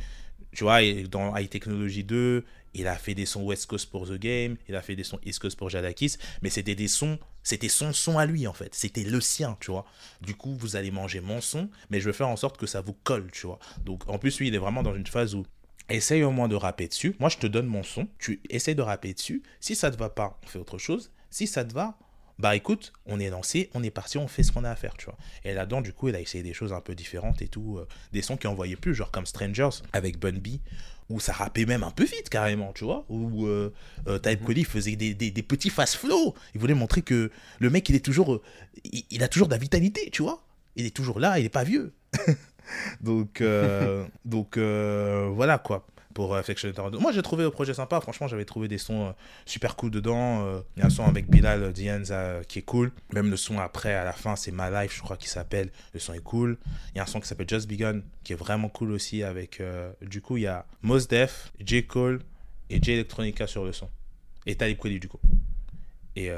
Tu vois, dans High Technology 2, il a fait des sons West Coast pour The Game, il a fait des sons East Coast pour Jadakis, mais c'était des sons, c'était son son à lui en fait, c'était le sien, tu vois. Du coup, vous allez manger mon son, mais je vais faire en sorte que ça vous colle, tu vois. Donc en plus, lui, il est vraiment dans une phase où essaye au moins de rapper dessus. Moi, je te donne mon son, tu essayes de rapper dessus. Si ça te va pas, on fait autre chose. Si ça te va, bah écoute, on est lancé, on est parti, on fait ce qu'on a à faire, tu vois. Et là-dedans, du coup, il a essayé des choses un peu différentes et tout, euh, des sons qu'il envoyait plus, genre comme Strangers avec Bun B, où ça rappait même un peu vite carrément, tu vois, où euh, euh Type Cody faisait des, des, petits fast flow. Il voulait montrer que le mec, il est toujours, euh, il, a toujours de la vitalité, tu vois. Il est toujours là, il est pas vieux. donc, donc voilà quoi pour euh, Moi, j'ai trouvé le projet sympa. Franchement, j'avais trouvé des sons euh, super cool dedans. Euh, il y a un son avec Bilal Dianza qui est cool. Même le son après, à la fin, c'est My Life, je crois qu'il s'appelle. Le son est cool. Il y a un son qui s'appelle Just Begun qui est vraiment cool aussi. Avec, du coup, il y a Mos Def, J. Cole et J. Electronica sur le son. Et Talib Kweli, du coup. Et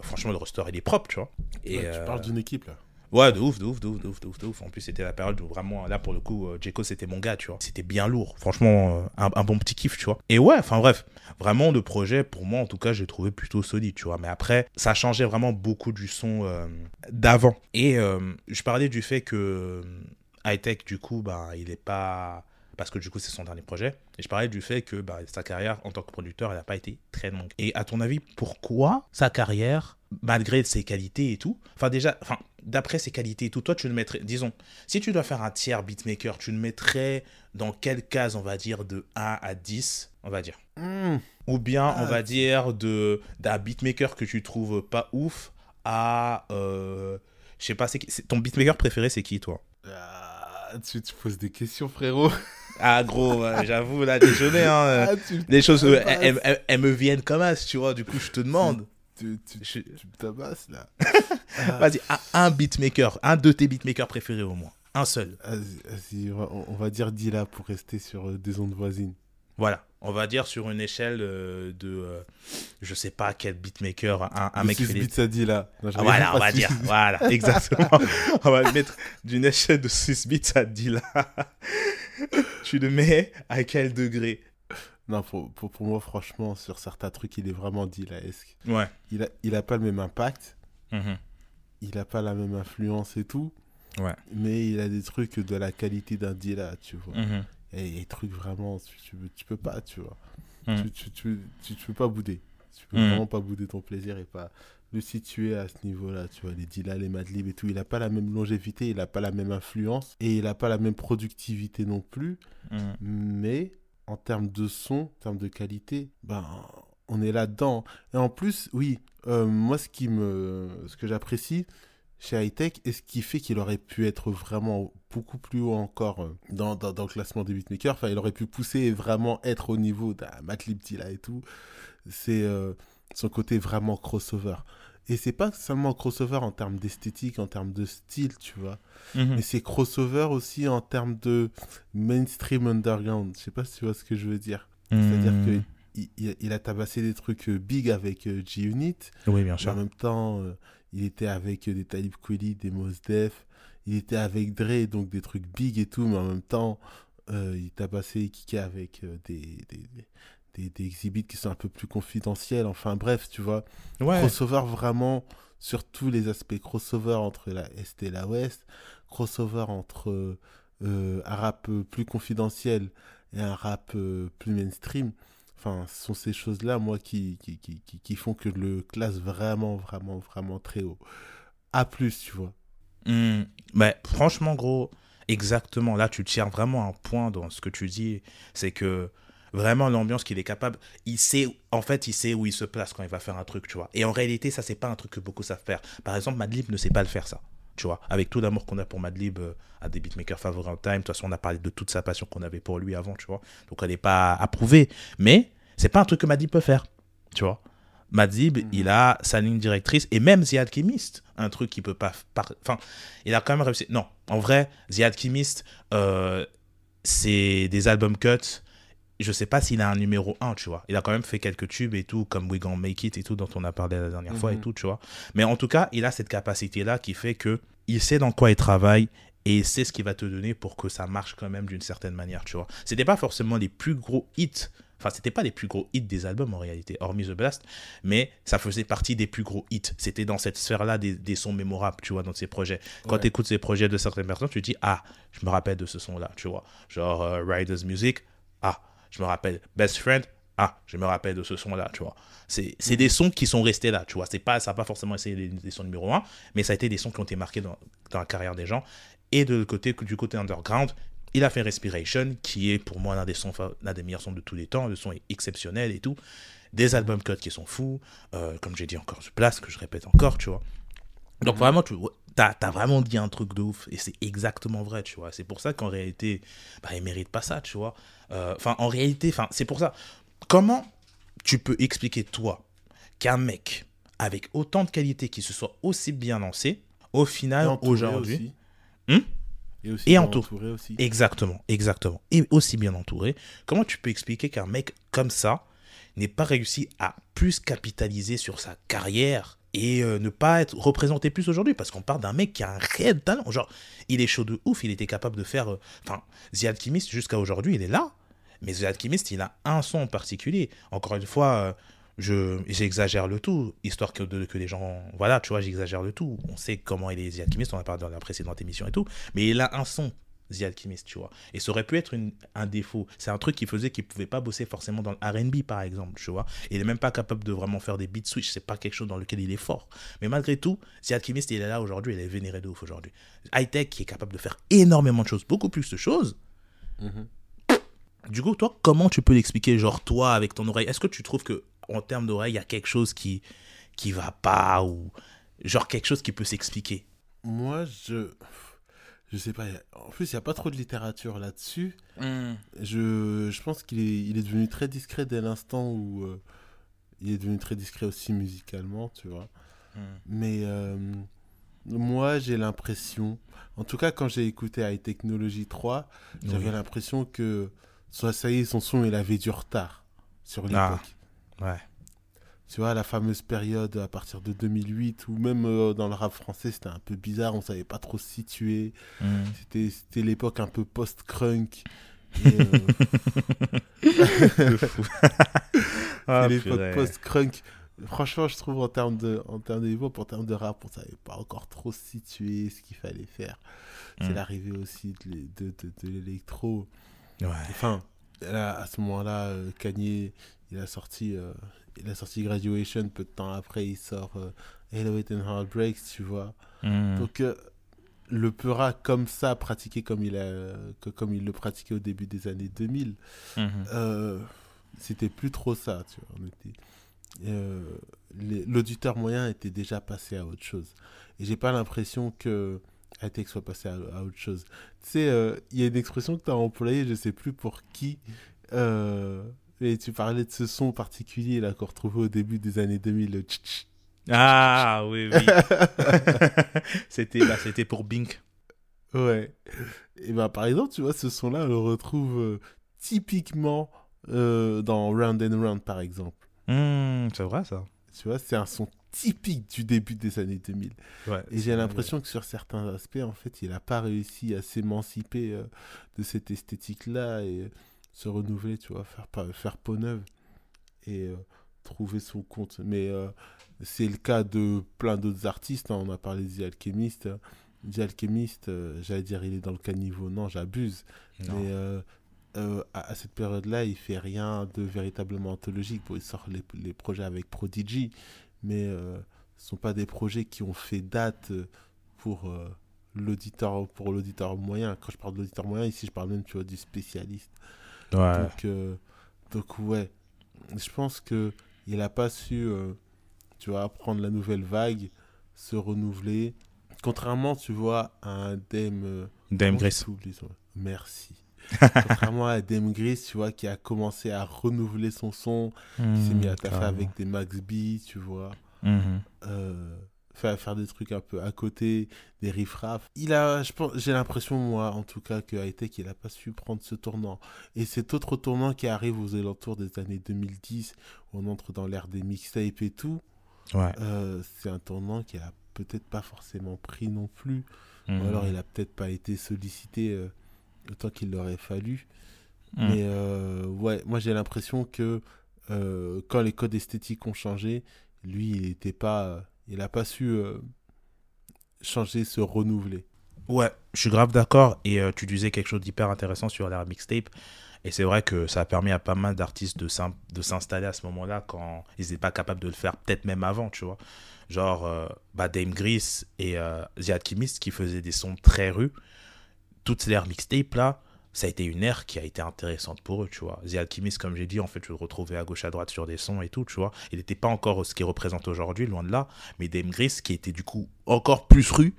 franchement, le roster, il est propre, tu vois. Et, tu parles d'une équipe, là. Ouais, de ouf, de ouf, de ouf, de ouf, de ouf, En plus, c'était la période où vraiment, là, pour le coup, euh, Jeko, c'était mon gars, tu vois. C'était bien lourd. Franchement, euh, un, bon petit kiff, tu vois. Et ouais, enfin bref, vraiment, le projet, pour moi, en tout cas, j'ai trouvé plutôt solide, tu vois. Mais après, ça changeait vraiment beaucoup du son euh, d'avant. Et je parlais du fait que High Tech, du coup, bah, il est pas parce que du coup c'est son dernier projet. Et je parlais du fait que bah, sa carrière en tant que producteur, elle n'a pas été très longue. Et à ton avis, pourquoi sa carrière malgré ses qualités et tout. Enfin, déjà, enfin, d'après ses qualités et tout, toi, tu le mettrais, disons, si tu dois faire un tiers beatmaker, tu le mettrais dans quelle case, on va dire, de 1 à 10, on va dire? Hmm. Ou bien, on ah, va dire, de d'un beatmaker que tu trouves pas ouf à. Euh, je sais pas, c'est ton beatmaker préféré, c'est qui, toi? Ah, tu, tu poses des questions, frérot. Ah gros, j'avoue, là, déjeuner, hein, ah, les choses, euh, elles, me viennent comme as, tu vois, du coup, je te demande tu, tu, me tabasses là. Vas-y, un, beatmaker, un de tes beatmakers préférés au moins. Un seul. Vas-y, on, va dire Dila pour rester sur euh, des ondes voisines. Voilà, on va dire sur une échelle euh, de. Euh, je sais pas quel beatmaker, un, un mec. 6 bits à Dila. Ah, voilà, on va dire. Voilà, exactement. on va le mettre d'une échelle de 6 bits à Dila. tu le mets à quel degré? Non, pour, pour, pour, moi, franchement, sur certains trucs, il est vraiment Dila-esque. Ouais. Il a, il a pas le même impact. Mm-hmm. Il a pas la même influence et tout. Ouais. Mais il a des trucs de la qualité d'un Dila, tu vois. Mm-hmm. Et il y a des trucs vraiment, tu, tu, tu peux pas, tu vois. Mm. Tu, tu, tu, tu, peux pas bouder. Tu peux mm. vraiment pas bouder ton plaisir et pas le situer à ce niveau-là, tu vois, les Dila, les Madlib et tout, il n'a pas la même longévité, il n'a pas la même influence et il n'a pas la même productivité non plus, mm. mais en termes de son, en termes de qualité, ben, on est là-dedans. Et en plus, oui, euh, moi, ce, qui me, ce que j'apprécie chez Hightech, et ce qui fait qu'il aurait pu être vraiment beaucoup plus haut encore euh, dans, dans, le classement des beatmakers, enfin, il aurait pu pousser et vraiment être au niveau d'un Matt là et tout, c'est euh, son côté vraiment crossover. Et c'est pas seulement crossover en termes d'esthétique, en termes de style, tu vois. Mhm. Mais c'est crossover aussi en termes de mainstream underground. Je sais pas si tu vois ce que je veux dire. C'est-à-dire mhm. que il, il, a tabassé des trucs euh, big avec euh, G-Unit. Oui, bien sûr. En même temps, euh, il était avec des Talib Kweli, des Mos Def. Il était avec Dre, donc des trucs big et tout. Mais en même temps, il tabassé Kika avec des, des, des, des exhibits qui sont un peu plus confidentiels. Enfin bref, tu vois. Crossover vraiment sur tous les aspects. Crossover entre la Est et la Ouest. Crossover entre euh, un rap plus confidentiel et un rap plus mainstream. Enfin, ce sont ces choses-là, moi, qui, qui, qui, qui, font que le classe vraiment, vraiment, vraiment très haut. A plus, tu vois. Mmh. mais franchement, gros, exactement. Là, tu tiens vraiment un point dans ce que tu dis. C'est que vraiment l'ambiance qu'il est capable, il sait, en fait, il sait où il se place quand il va faire un truc, tu vois. Et en réalité, ça, c'est pas un truc que beaucoup savent faire. Par exemple, Madlib ne sait pas le faire, ça. Tu vois, avec tout l'amour qu'on a pour Madlib euh, à des beatmakers favoris en time, de toute façon, on a parlé de toute sa passion qu'on avait pour lui avant, tu vois. Donc, elle n'est pas approuvée. Mais c'est pas un truc que Madlib peut faire, tu vois. Madlib, mhm. il a sa ligne directrice, et même The Alchemist, un truc qui peut pas. Enfin, il a quand même réussi. Non, en vrai, The Alchemist, euh, c'est des albums cuts je sais pas s'il a un numéro 1, tu vois. Il a quand même fait quelques tubes et tout, comme We Gonna Make It et tout, dont on a parlé la dernière fois et mhm. tout, tu vois. Mais en tout cas, il a cette capacité-là qui fait que il sait dans quoi il travaille et il sait ce qu'il va te donner pour que ça marche quand même d'une certaine manière, tu vois. C'était pas forcément les plus gros hits. Enfin, c'était pas les plus gros hits des albums en réalité, hormis The Blast, mais ça faisait partie des plus gros hits. C'était dans cette sphère-là des, sons mémorables, tu vois, dans ces projets. Quand tu écoutes ces projets de certaines personnes, tu te dis, ah, je me rappelle de ce son-là, tu vois. Genre euh, Riders Music, ah, je me rappelle Best Friend, ah, je me rappelle de ce son-là, tu vois. C'est mm. des sons qui sont restés là, tu vois. C'est pas, ça n'a pas forcément été des, sons numéro un, mais ça a été des sons qui ont été marqués dans, dans la carrière des gens. Et de côté, du côté underground, il a fait Respiration, qui est pour moi l'un des, sons, l'un des meilleurs sons de tous les temps. Le son est exceptionnel et tout. Des albums codes qui sont fous. Euh, comme j'ai dit encore, je place, que je répète encore, tu vois. Donc mm. vraiment, tu as, as, vraiment dit un truc de ouf. Et c'est exactement vrai, tu vois. C'est pour ça qu'en réalité, bah, il mérite pas ça, tu vois. Euh, enfin, en réalité, c'est pour ça. Comment tu peux expliquer, toi, qu'un mec avec autant de qualité qui se soit aussi bien lancé, au final, aujourd'hui. Hmm et, aussi entouré. aussi. Exactement, exactement. Et aussi bien entouré. Comment tu peux expliquer qu'un mec comme ça n'ait pas réussi à plus capitaliser sur sa carrière et euh, ne pas être représenté plus aujourd'hui parce qu'on parle d'un mec qui a un réel talent. Genre, il est chaud de ouf, il était capable de faire. Euh, enfin, The Alchemist, jusqu'à aujourd'hui, il est là. Mais The Alchemist, il a un son en particulier. Encore une fois, euh, je j'exagère le tout, histoire que, que les gens. Voilà, tu vois, j'exagère le tout. On sait comment il est The Alchemist, on a parlé dans la précédente émission et tout. Mais il a un son, The Alchemist, tu vois. Et ça aurait pu être un défaut. C'est un truc qui faisait qu'il pouvait pas bosser forcément dans le RB, par exemple, tu vois. Il est même pas capable de vraiment faire des beat switch. C'est pas quelque chose dans lequel il est fort. Mais malgré tout, The Alchemist, il est là aujourd'hui. Il est vénéré de ouf aujourd'hui. High Tech, qui est capable de faire énormément de choses, beaucoup plus de choses. Mm-hmm. Du coup, toi, comment tu peux l'expliquer, genre toi, avec ton oreille? Est-ce que tu trouves que en termes d'oreille, il y a quelque chose qui qui va pas ou genre quelque chose qui peut s'expliquer? Moi, je je sais pas. En plus, il n'y a pas trop de littérature là-dessus. Hmm. Je, je pense qu'il est, il est devenu très discret dès l'instant où euh, il est devenu très discret aussi musicalement, tu vois. Hmm. Mais euh, moi, j'ai l'impression, en tout cas, quand j'ai écouté High Technology 3, j'avais l'impression que soit ça y est, son son, il avait du retard sur ah, l'époque. ouais. Tu vois, la fameuse période à partir de 2008, ou même euh, dans le rap français, c'était un peu bizarre, on savait pas trop se situer. Hmm. C'était l'époque un peu post-crunk. Euh, ah, l'époque post-crunk. Franchement, je trouve en termes de, en termes de niveau, en termes de rap, on savait pas encore trop se situer, ce qu'il fallait faire. C'est hmm. l'arrivée aussi de, de, de l'électro. Enfin, à ce moment-là, euh, Kanye, il a sorti, euh, il a sorti Graduation peu de temps après, il sort euh, Hello It and Heartbreaks, tu vois. Hmm. Donc le Peura comme ça, pratiqué comme il a, comme il le pratiquait au début des années 2000, hmm. c'était plus trop ça, tu vois. L'auditeur moyen était déjà passé à autre chose. Et j'ai pas l'impression que que soit passé à, autre chose. Tu sais, euh, il y a une expression que tu as employée, je sais plus pour qui, euh, et tu parlais de ce son particulier là qu'on retrouvait au début des années 2000, Ah oui, oui. c'était bah, c'était pour Bink. Ouais. Et bah, par exemple, tu vois, ce son-là, on le retrouve euh, typiquement dans Round and Round, par exemple. Mmh, c'est vrai ça. Tu vois, c'est un son typique du début des années 2000. et j'ai l'impression que sur certains aspects, en fait, il n'a pas réussi à s'émanciper euh, de cette esthétique-là et se renouveler, tu vois, faire, faire peau neuve et euh, trouver son compte. Mais euh, c'est le cas de plein d'autres artistes. Hein. On a parlé des alchimistes. The Alchemist, j'allais dire il est dans le caniveau. Non, j'abuse. Mais euh, à, cette période-là, il fait rien de véritablement anthologique. il sort les, les, projets avec Prodigy, mais euh, ce ne sont pas des projets qui ont fait date pour l'auditeur pour l'auditeur moyen. Quand je parle de l'auditeur moyen, ici, je parle même tu vois, du spécialiste. Donc, donc, ouais, je pense qu'il n'a pas su, tu vois, prendre la nouvelle vague, se renouveler. Contrairement, tu vois, à un Dame... Dame Grace. Merci. Contrairement à Dame Gris, tu vois, qui a commencé à renouveler son son, qui s'est mis à taffer avec des Max B, tu vois. Mhm. Euh, faire, faire des trucs un peu à côté, des riffraffs. Il a, je pense, j'ai l'impression, moi, en tout cas, que Hightech, il n'a pas su prendre ce tournant. Et cet autre tournant qui arrive aux alentours des années 2010, où on entre dans l'ère des mixtapes et tout, ouais. Euh, c'est un tournant qu'il a peut-être pas forcément pris non plus. Ou mhm. alors, il a peut-être pas été sollicité. Euh, temps qu'il aurait fallu. Hmm. Mais euh, ouais, moi j'ai l'impression que quand les codes esthétiques ont changé, lui, il n'était pas, il n'a pas su euh, changer, se renouveler. Ouais, je suis grave d'accord. Et tu disais quelque chose d'hyper intéressant sur la mixtape. Et c'est vrai que ça a permis à pas mal d'artistes de s'installer à ce moment-là quand ils n'étaient pas capables de le faire, peut-être même avant, tu vois. Genre bah, Dame Gris et The Alchemist qui faisaient des sons très rus toute l'ère mixtape là, ça a été une ère qui a été intéressante pour eux, tu vois. The Alchemist, comme j'ai dit, en fait, je le retrouvais à gauche à droite sur des sons et tout, tu vois. Il n'était pas encore ce qu'il représente aujourd'hui, loin de là. Mais Dame qui était du coup encore plus rue,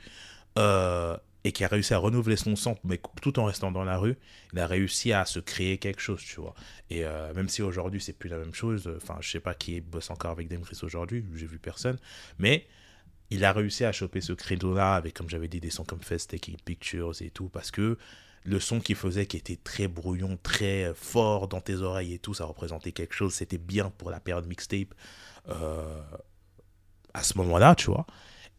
euh, et qui a réussi à renouveler son son, mais tout en restant dans la rue, il a réussi à se créer quelque chose, tu vois. Et euh, même si aujourd'hui, c'est plus la même chose, enfin, je sais pas qui bosse encore avec Dame Gris aujourd'hui, j'ai vu personne, mais il a réussi à choper ce credo-là avec, comme j'avais dit, des sons comme Fest Taking Pictures et tout, parce que le son qu'il faisait, qui était très brouillon, très fort dans tes oreilles et tout, ça représentait quelque chose, c'était bien pour la période mixtape euh, à ce moment-là, tu vois.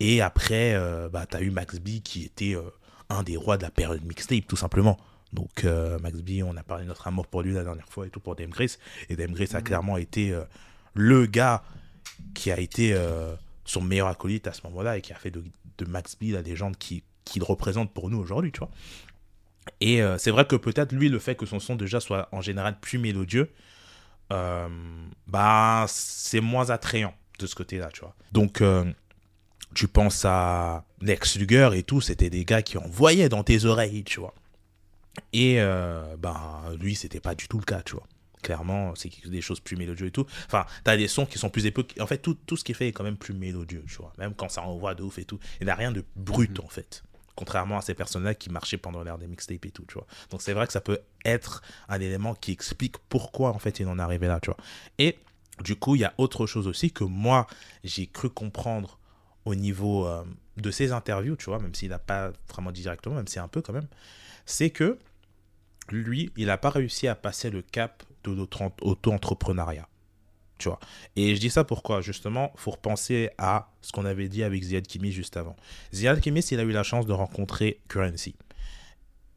Et après, euh, bah, tu as eu Max B qui était euh, un des rois de la période mixtape, tout simplement. Donc, Max B, on a parlé de notre amour pour lui la dernière fois et tout pour Dame Grace. Et Dame Grace a mm. clairement été le gars qui a été son meilleur acolyte à ce moment-là et qui a fait de, Max B la légende qu'il qui représente pour nous aujourd'hui, tu vois. Et euh, c'est vrai que peut-être lui, le fait que son son déjà soit en général plus mélodieux, euh, bah c'est moins attrayant de ce côté-là, tu vois. Donc euh, tu penses à Lex Luger et tout, c'était des gars qui envoyaient dans tes oreilles, tu vois. Et bah lui, c'était pas du tout le cas, tu vois. Clairement, c'est des choses plus mélodieuses et tout. Enfin, t'as des sons qui sont plus époques. En fait, tout, tout ce qui est fait est quand même plus mélodieux, tu vois. Même quand ça envoie de ouf et tout. Il n'y a rien de brut, mhm. en fait. Contrairement à ces personnes-là qui marchaient pendant l'ère des mixtapes et tout, tu vois. Donc, c'est vrai que ça peut être un élément qui explique pourquoi, en fait, il en est arrivé là, tu vois. Et du coup, il y a autre chose aussi que moi, j'ai cru comprendre au niveau euh, de ses interviews, tu vois, même s'il n'a pas vraiment dit directement, même si un peu quand même, c'est que lui, il n'a pas réussi à passer le cap de notre auto-entrepreneuriat. Tu vois. Et je dis ça pourquoi? Justement, faut repenser à ce qu'on avait dit avec Ziad Kimi juste avant. Ziad Kimi, il a eu la chance de rencontrer Currency.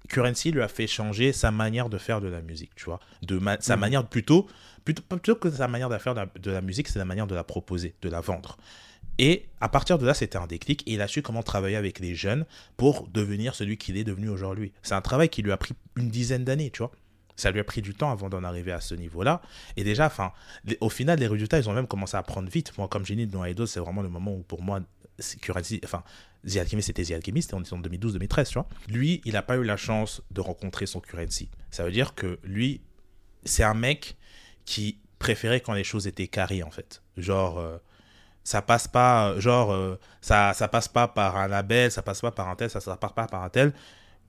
Currency lui a fait changer sa manière de faire de la musique, tu vois. De sa mhm. manière plutôt, plutôt, plutôt que sa manière de faire de la musique, c'est la manière de la proposer, de la vendre. Et à partir de là, c'était un déclic et il a su comment travailler avec les jeunes pour devenir celui qu'il est devenu aujourd'hui. C'est un travail qui lui a pris une dizaine d'années, tu vois. Ça lui a pris du temps avant d'en arriver à ce niveau-là. Et déjà, enfin, au final, les résultats, ils ont même commencé à prendre vite. Moi, comme j'ai dit dans c'est vraiment le moment où, pour moi, enfin, The Alchemist, c'était The Alchemist, on en 2012-2013, tu vois. Lui, il n'a pas eu la chance de rencontrer son currency. Ça veut dire que lui, c'est un mec qui préférait quand les choses étaient carrées, en fait. Genre, euh, ça passe pas, genre, euh, ça, ça passe pas par un label, ça passe pas par un tel, ça, ça passe pas par un tel.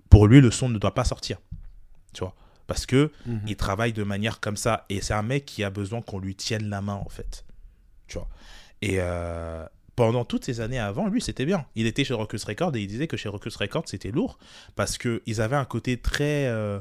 Pour lui, le son ne doit pas sortir. Tu vois parce que mhm. il travaille de manière comme ça. Et c'est un mec qui a besoin qu'on lui tienne la main en fait. Tu vois. Et euh, pendant toutes ces années avant lui c'était bien. Il était chez Rockus Records et il disait que chez Rockus Records c'était lourd parce que ils avaient un côté très euh,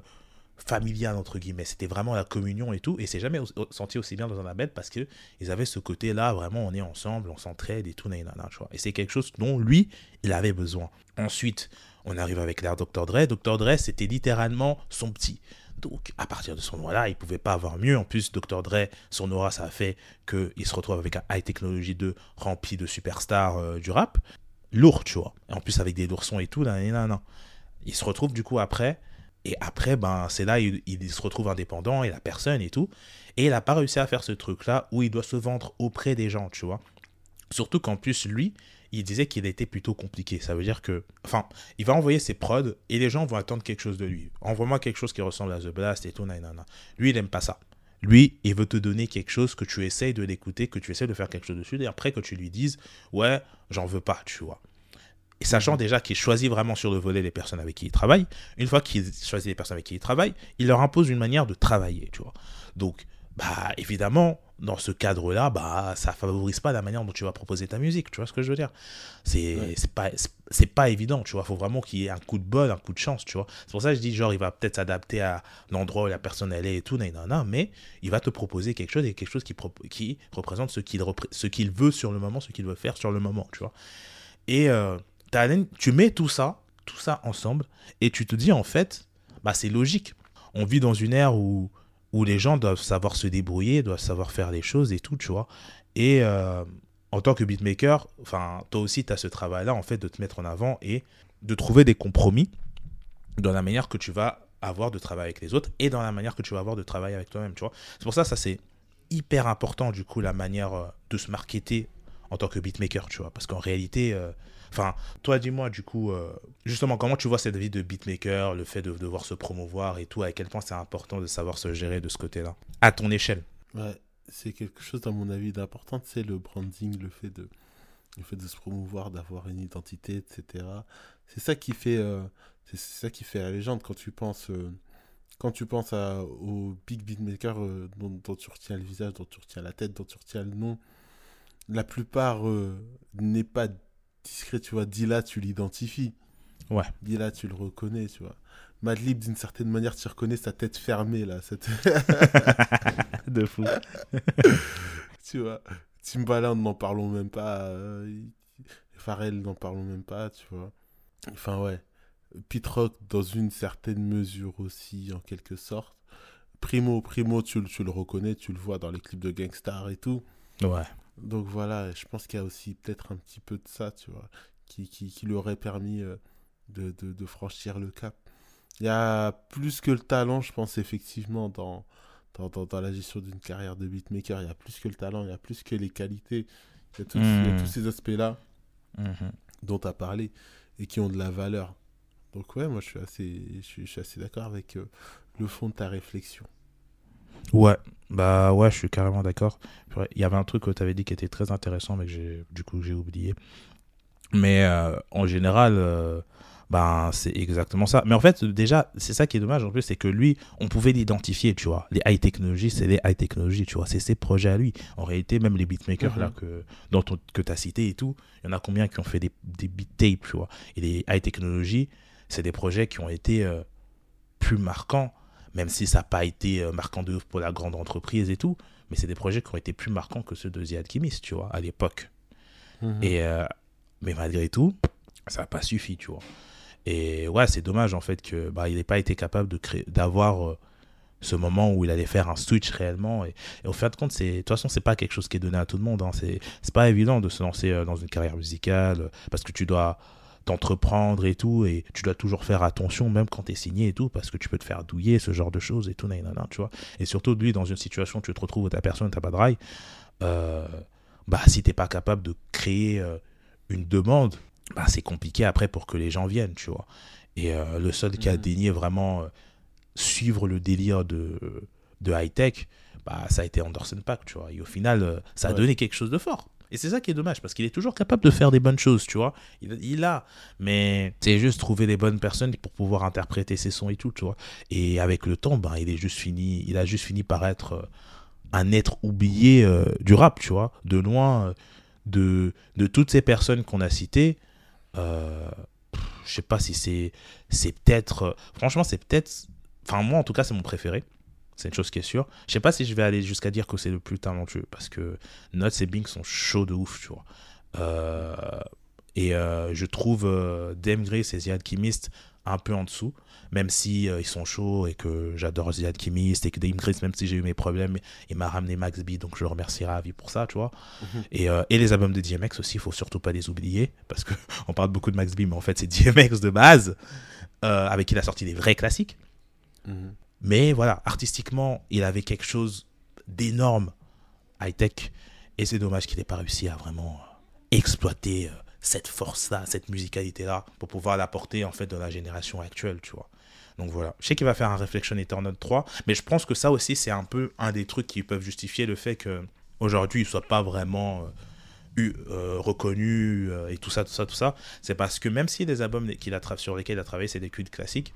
familial entre guillemets. C'était vraiment la communion et tout. Et c'est jamais senti aussi bien dans un label parce que ils avaient ce côté là vraiment on est ensemble on s'entraide et tout nanana, tu vois. Et c'est quelque chose dont lui il avait besoin. Ensuite on arrive avec l'air Dr Dre. Dr Dre c'était littéralement son petit donc, à partir de ce moment-là, il pouvait pas avoir mieux. En plus, Dr. Dre, son aura, ça a fait qu'il se retrouve avec un high technology 2 rempli de superstars euh, du rap. Lourd, tu vois. Et en plus, avec des oursons et tout, Il se retrouve, du coup, après, Et après, ben, c'est là, il, il, se retrouve indépendant et la personne et tout. Et il n'a pas réussi à faire ce truc-là où il doit se vendre auprès des gens, tu vois. Surtout qu'en plus, lui, il disait qu'il était plutôt compliqué. Ça veut dire que, enfin, il va envoyer ses prods et les gens vont attendre quelque chose de lui. Envoie-moi quelque chose qui ressemble à The Blast et tout, nanana. Lui, il n'aime pas ça. Lui, il veut te donner quelque chose que tu essayes de l'écouter, que tu essayes de faire quelque chose dessus, et après que tu lui dises, ouais, j'en veux pas, tu vois. Et sachant déjà qu'il choisit vraiment sur le volet les personnes avec qui il travaille, une fois qu'il choisit les personnes avec qui il travaille, il leur impose une manière de travailler, tu vois. Donc, bah, évidemment, dans ce cadre-là, bah, ça favorise pas la manière dont tu vas proposer ta musique, tu vois ce que je veux dire? C'est pas c'est pas évident, tu vois, faut vraiment qu'il y ait un coup de bol, un coup de chance, tu vois? C'est pour ça que je dis genre il va peut-être s'adapter à l'endroit où la personne elle est et tout non, mais il va te proposer quelque chose et quelque chose qui, qui représente ce qu'il ce qu'il veut sur le moment, ce qu'il veut faire sur le moment, tu vois? Et euh, tu mets tout ça, tout ça ensemble et tu te dis en fait, bah c'est logique. On vit dans une ère où où les gens doivent savoir se débrouiller, doivent savoir faire les choses et tout, tu vois. Et euh, en tant que beatmaker, enfin, toi aussi, tu as ce travail-là, en fait, de te mettre en avant et de trouver des compromis dans la manière que tu vas avoir de travailler avec les autres et dans la manière que tu vas avoir de travailler avec toi-même, tu vois. C'est pour ça, ça c'est hyper important, du coup, la manière euh, de se marketer en tant que beatmaker, tu vois. Parce qu'en réalité, euh, Enfin, toi, dis-moi, du coup, euh, justement, comment tu vois cette vie de beatmaker, le fait de devoir se promouvoir et tout, à quel point c'est important de savoir se gérer de ce côté-là, à ton échelle? Ouais, c'est quelque chose, à mon avis, d'important, c'est le branding, le fait de, le fait de se promouvoir, d'avoir une identité, etc. C'est ça qui fait, euh, c'est ça qui fait la légende quand tu penses. Euh, quand tu penses à, au big beatmaker dont, dont, tu retiens le visage, dont tu retiens la tête, dont tu retiens le nom, la plupart n'est pas discret, tu vois. Dilla, tu l'identifies. Ouais. Dilla, tu le reconnais, tu vois. Madlib, d'une certaine manière, tu reconnais sa tête fermée, là. Cette... de fou. tu vois. Timbaland, n'en parlons même pas. Euh, Pharrell, n'en parlons même pas, tu vois. Enfin, ouais. Pete Rock, dans une certaine mesure aussi, en quelque sorte. Primo, Primo, tu, tu le reconnais, tu le vois dans les clips de Gangstar et tout. Ouais. Donc voilà, je pense qu'il y a aussi peut-être un petit peu de ça, tu vois, qui, qui, qui lui aurait permis euh, de, de, de, franchir le cap. Il y a plus que le talent, je pense, effectivement, dans, dans, dans, la gestion d'une carrière de beatmaker. Il y a plus que le talent, il y a plus que les qualités. Il y a, tous mmh. ces aspects-là mmh. dont tu as parlé et qui ont de la valeur. Donc ouais, moi je suis assez, je suis, assez d'accord avec euh, le fond de ta réflexion. Ouais, bah ouais, je suis carrément d'accord. Il y avait un truc que tu avais dit qui était très intéressant, mais que j'ai, du coup j'ai oublié. Mais euh, en général, euh, ben, c'est exactement ça. Mais en fait, déjà, c'est ça qui est dommage en plus, c'est que lui, on pouvait l'identifier, tu vois. Les high technologies, c'est les high technologies, tu vois. C'est ses projets à lui. En réalité, même les beatmakers là mhm. que, dont que tu as cité et tout, il y en a combien qui ont fait des, des beat tapes, tu vois. Et les high technologies, c'est des projets qui ont été euh, plus marquants même si ça n'a pas été euh, marquant de ouf pour la grande entreprise et tout, mais c'est des projets qui ont été plus marquants que ceux de The Alchemist, tu vois, à l'époque. Mhm. Et, euh, mais malgré tout, ça n'a pas suffi, tu vois. Et ouais, c'est dommage en fait que bah, il n'ait pas été capable de créer, d'avoir euh, ce moment où il allait faire un switch réellement. Et, au fin de compte, c'est, de toute façon, c'est pas quelque chose qui est donné à tout le monde. Hein. C'est, c'est pas évident de se lancer dans une carrière musicale parce que tu dois t'entreprendre et tout, et tu dois toujours faire attention, même quand tu es signé et tout, parce que tu peux te faire douiller, ce genre de choses et tout, tu vois. Et surtout, lui, dans une situation où tu te retrouves où ta personne, t'as pas de rail, euh, bah, si t'es pas capable de créer euh, une demande, bah, c'est compliqué après pour que les gens viennent, tu vois. Et euh, le seul qui a mhm. daigné vraiment suivre le délire de, de high-tech, bah, ça a été Anderson Pack, tu vois. Et au final, ça a donné quelque chose de fort. Et c'est ça qui est dommage, parce qu'il est toujours capable de faire des bonnes choses, tu vois. Il, il a, mais c'est juste trouver les bonnes personnes pour pouvoir interpréter ses sons et tout, tu vois. Et avec le temps, ben, il est juste fini, il a juste fini par être euh, un être oublié euh, du rap, tu vois. De loin, euh, de, de toutes ces personnes qu'on a citées, euh, je sais pas si c'est, c'est peut-être, franchement, c'est peut-être, enfin, moi en tout cas, c'est mon préféré. C'est une chose qui est sûre. Je sais pas si je vais aller jusqu'à dire que c'est le plus talentueux parce que Nuts et Bing sont chauds de ouf, tu vois. Euh, et euh, je trouve euh, Dame Grace et The Alchemist un peu en dessous, même si ils sont chauds et que j'adore The Alchemist et que Dame Grace, même si j'ai eu mes problèmes, il m'a ramené Max B, donc je le remercierai à vie pour ça, tu vois. Mhm. et, et, les albums de DMX aussi, il faut surtout pas les oublier parce qu'on parle beaucoup de Max B, mais en fait c'est DMX de base avec qui il a sorti des vrais classiques. Mhm. Mais voilà, artistiquement, il avait quelque chose d'énorme, high-tech. Et c'est dommage qu'il n'ait pas réussi à vraiment exploiter euh, cette force-là, cette musicalité-là, pour pouvoir l'apporter en fait dans la génération actuelle, tu vois. Donc voilà, je sais qu'il va faire un Reflection Eternal 3, mais je pense que ça aussi, c'est un peu un des trucs qui peuvent justifier le fait qu'aujourd'hui, il ne soit pas vraiment euh, eu, euh, reconnu et tout ça, tout ça, tout ça. C'est parce que même si les albums qu'il a sur lesquels il a travaillé, c'est des cultes classiques,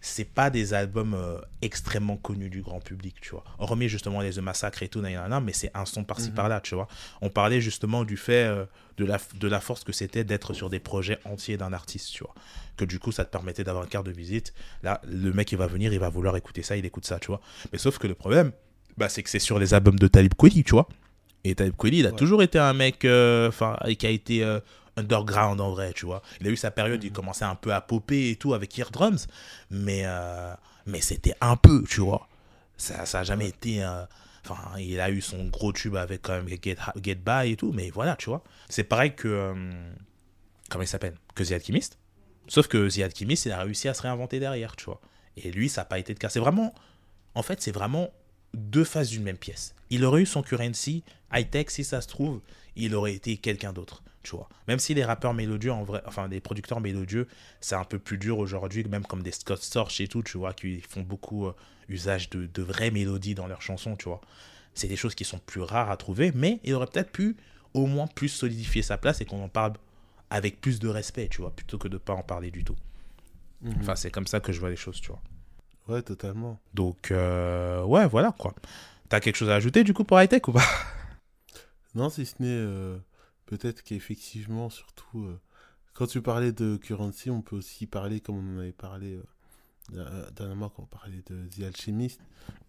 c'est pas des albums euh, extrêmement connus du grand public, tu vois. Hormis justement les The Massacre et tout, mais c'est un son par-ci mhm. par-là, tu vois. On parlait justement du fait euh, de, la, de la force que c'était d'être sur des projets entiers d'un artiste, tu vois. Que du coup, ça te permettait d'avoir une carte de visite. Là, le mec, il va venir, il va vouloir écouter ça, il écoute ça, tu vois. Mais sauf que le problème, bah, c'est que c'est sur les albums de Talib Kweli, tu vois. Et Talib Kweli, il a toujours été un mec euh, enfin qui a été underground en vrai, tu vois. Il a eu sa période, il mhm. commençait un peu à popper et tout avec Eardrums, mais, euh, mais c'était un peu, tu vois. Ça n'a jamais été. Euh, enfin, il a eu son gros tube avec quand même Get, Get By et tout, mais voilà, tu vois. C'est pareil que. Euh, comment il s'appelle? Que The Alchemist. Sauf que The Alchemist, il a réussi à se réinventer derrière, tu vois. Et lui, ça n'a pas été le cas. C'est vraiment. En fait, c'est vraiment deux faces d'une même pièce. Il aurait eu son currency, high-tech, si ça se trouve, il aurait été quelqu'un d'autre tu vois. Même si les rappeurs mélodieux, en vrai, enfin des producteurs mélodieux, c'est un peu plus dur aujourd'hui, même comme des Scott Storch et tout, tu vois, qui font beaucoup euh, usage de, de vraies mélodies dans leurs chansons, tu vois. C'est des choses qui sont plus rares à trouver, mais il aurait peut-être pu au moins plus solidifier sa place et qu'on en parle avec plus de respect, tu vois, plutôt que de pas en parler du tout. Mhm. Enfin, c'est comme ça que je vois les choses, tu vois. Ouais, totalement. Donc, euh, ouais, voilà, quoi. T'as quelque chose à ajouter, du coup, pour high-tech ou pas? Non, si ce n'est... Euh, peut-être qu'effectivement, surtout, euh, quand tu parlais de currency, on peut aussi parler, comme on en avait parlé euh, dernièrement, quand on parlait de The Alchemist,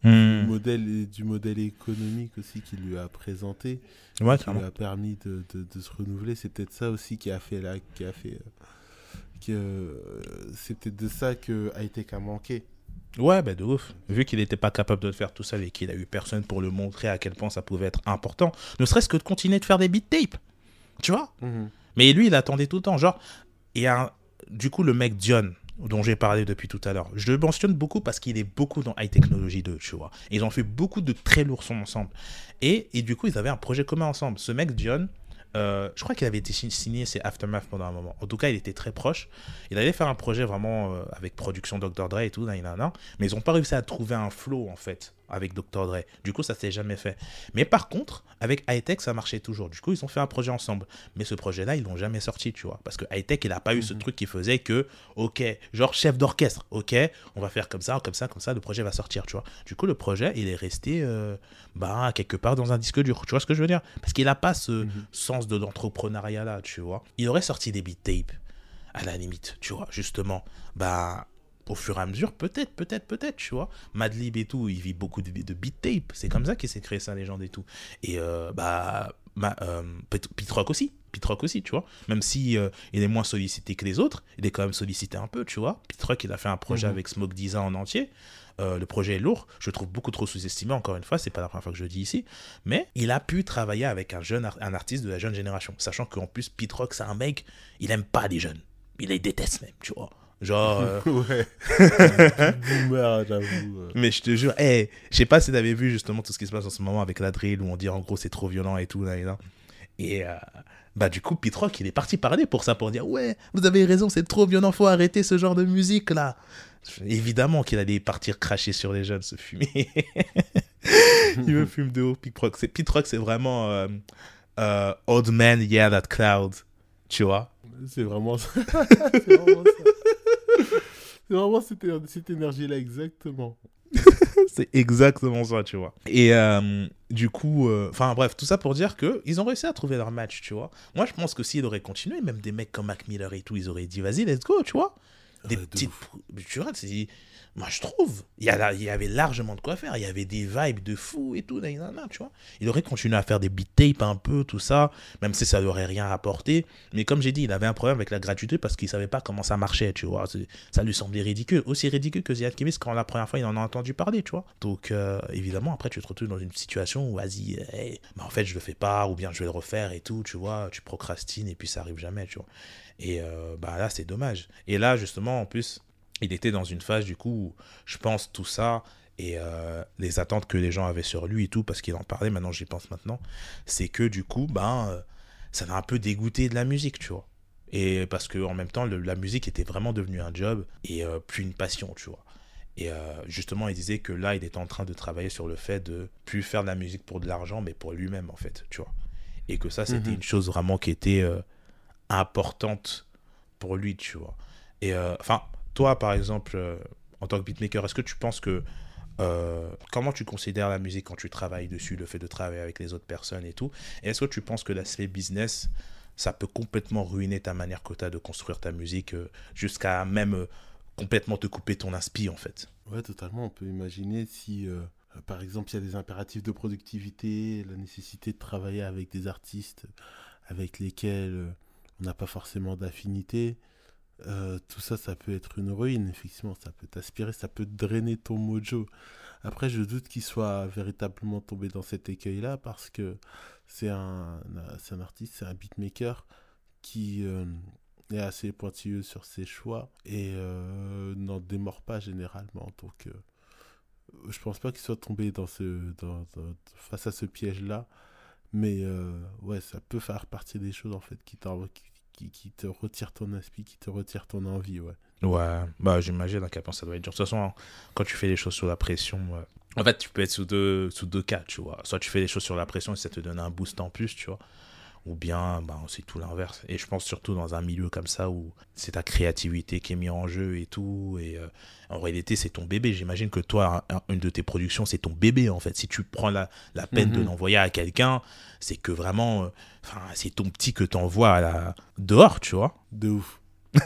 du, hmm. modèle, du modèle économique aussi qu'il lui a présenté, qui lui a permis de, de, se renouveler. C'est peut-être ça aussi qui a fait là, qui a fait. Euh, c'est peut-être de ça que Hightech a manqué. Ouais, ben de ouf. Vu qu'il n'était pas capable de faire tout seul et qu'il a eu personne pour le montrer à quel point ça pouvait être important, ne serait-ce que de continuer de faire des beat tapes. Tu vois mhm. Mais lui, il attendait tout le temps. Genre, et un, du coup, le mec Dion, dont j'ai parlé depuis tout à l'heure, je le mentionne beaucoup parce qu'il est beaucoup dans High Technology 2, tu vois. ils ont fait beaucoup de très lourds sons ensemble. Et, et du coup, ils avaient un projet commun ensemble. Ce mec Dion, euh, je crois qu'il avait été signé c'est Aftermath pendant un moment. En tout cas, il était très proche. Il allait faire un projet vraiment euh, avec production Dr. Dre et tout, mais ils n'ont pas réussi à trouver un flow en fait avec Dr. Dre. Du coup, ça s'est jamais fait. Mais par contre, avec Hightech, ça marchait toujours. Du coup, ils ont fait un projet ensemble. Mais ce projet-là, ils l'ont jamais sorti, tu vois. Parce que Hightech, il n'a pas eu ce mhm. truc qui faisait que, ok, genre chef d'orchestre, ok, on va faire comme ça, comme ça, comme ça, le projet va sortir, tu vois. Du coup, le projet, il est resté, euh, bah, quelque part dans un disque dur. Tu vois ce que je veux dire? Parce qu'il n'a pas ce mhm. sens de l'entrepreneuriat là, tu vois. Il aurait sorti des beat tapes à la limite, tu vois, justement, bah, au fur et à mesure, peut-être, peut-être, peut-être, tu vois. Madlib et tout, il vit beaucoup de, de beat tape. C'est comme ça qu'il s'est créé sa légende et tout. Et euh, bah, euh, Pitrock aussi. Pitrock aussi, tu vois. Même si euh, il est moins sollicité que les autres, il est quand même sollicité un peu, tu vois. Pitrock, il a fait un projet mhm. avec Smoke Disa en entier. le projet est lourd, je trouve beaucoup trop sous-estimé, encore une fois, c'est pas la première fois que je le dis ici, mais il a pu travailler avec un jeune un artiste de la jeune génération, sachant qu'en plus, Pitrock, c'est un mec, il aime pas les jeunes, il les déteste même, tu vois. Genre. Euh, ouais. j'avoue. Euh. Mais je te jure, hey, je sais pas si t'avais vu justement tout ce qui se passe en ce moment avec la drill où on dit en gros c'est trop violent et tout. Là, et, là. et euh, bah, du coup, Pitrock, il est parti parler pour ça, pour dire Ouais, vous avez raison, c'est trop violent, faut arrêter ce genre de musique là. Évidemment qu'il allait partir cracher sur les jeunes, se fumer. il me fume de haut, Pitrock. Pitrock, c'est vraiment Old Man, Yeah, That Cloud. Tu vois? C'est vraiment ça. c'est vraiment ça. C'est vraiment cette, cette énergie-là, exactement. c'est exactement ça, tu vois. Et euh, du coup, euh, enfin bref, tout ça pour dire que ils ont réussi à trouver leur match, tu vois. Moi, je pense que s'ils auraient continué, même des mecs comme Mac Miller et tout, ils auraient dit, vas-y, let's go, tu vois. Des petites. Tu vois, c'est moi, je trouve, il y, avait largement de quoi faire. Il y avait des vibes de fou et tout, tu vois. Il aurait continué à faire des beat tapes un peu, tout ça, même si ça n'aurait rien apporté. Mais comme j'ai dit, il avait un problème avec la gratuité parce qu'il savait pas comment ça marchait, tu vois. Ça lui semblait ridicule. Aussi ridicule que Ziad Kimis quand la première fois il en a entendu parler, tu vois. Donc, euh, évidemment, après, tu te retrouves dans une situation où, vas-y, mais en fait, je le fais pas, ou bien je vais le refaire et tout, tu vois. Tu procrastines et puis ça arrive jamais, tu vois. Et euh, bah là, c'est dommage. Et là, justement, en plus, il était dans une phase, du coup, où je pense tout ça et euh, les attentes que les gens avaient sur lui et tout, parce qu'il en parlait, maintenant j'y pense maintenant, c'est que du coup, ben, euh, ça m'a un peu dégoûté de la musique, tu vois. Et parce que en même temps, la musique était vraiment devenue un job et euh, plus une passion, tu vois. Et justement, il disait que là, il était en train de travailler sur le fait de plus faire de la musique pour de l'argent, mais pour lui-même, en fait, tu vois. Et que ça, c'était mhm. une chose vraiment qui était importante pour lui, tu vois. Et enfin, toi, par exemple, en tant que beatmaker, est-ce que tu penses que euh, comment tu considères la musique quand tu travailles dessus, le fait de travailler avec les autres personnes et tout? Est-ce que tu penses que l'aspect business, ça peut complètement ruiner ta manière que tu de construire ta musique, euh, jusqu'à même euh, complètement te couper ton inspi en fait? Ouais, totalement. On peut imaginer si, par exemple, il y a des impératifs de productivité, la nécessité de travailler avec des artistes avec lesquels on n'a pas forcément d'affinité. Euh, tout ça, ça peut être une ruine, effectivement, ça peut t'aspirer, ça peut drainer ton mojo. Après, je doute qu'il soit véritablement tombé dans cet écueil-là parce que c'est un, un artiste, c'est un beatmaker qui euh, est assez pointilleux sur ses choix et euh, n'en démord pas généralement. Donc, je pense pas qu'il soit tombé dans ce, dans, face à ce piège-là. Mais ouais, ça peut faire partie des choses en fait qui, qui, qui, te retire ton esprit, qui te retire ton envie, ouais. Ouais, bah j'imagine à quel point ça doit être dur. De toute façon, hein, quand tu fais les choses sous la pression, en fait, tu peux être sous deux, sous deux cas, tu vois. Soit tu fais les choses sur la pression et ça te donne un boost en plus, tu vois. Ou bien, bah, c'est tout l'inverse. Et je pense surtout dans un milieu comme ça où c'est ta créativité qui est mise en jeu et tout. Et euh, en réalité, c'est ton bébé. J'imagine que toi, une de tes productions, c'est ton bébé, en fait. Si tu prends la, la peine de mhm. l'envoyer à quelqu'un, c'est que vraiment, euh, c'est ton petit que tu envoies la... dehors, tu vois. De ouf.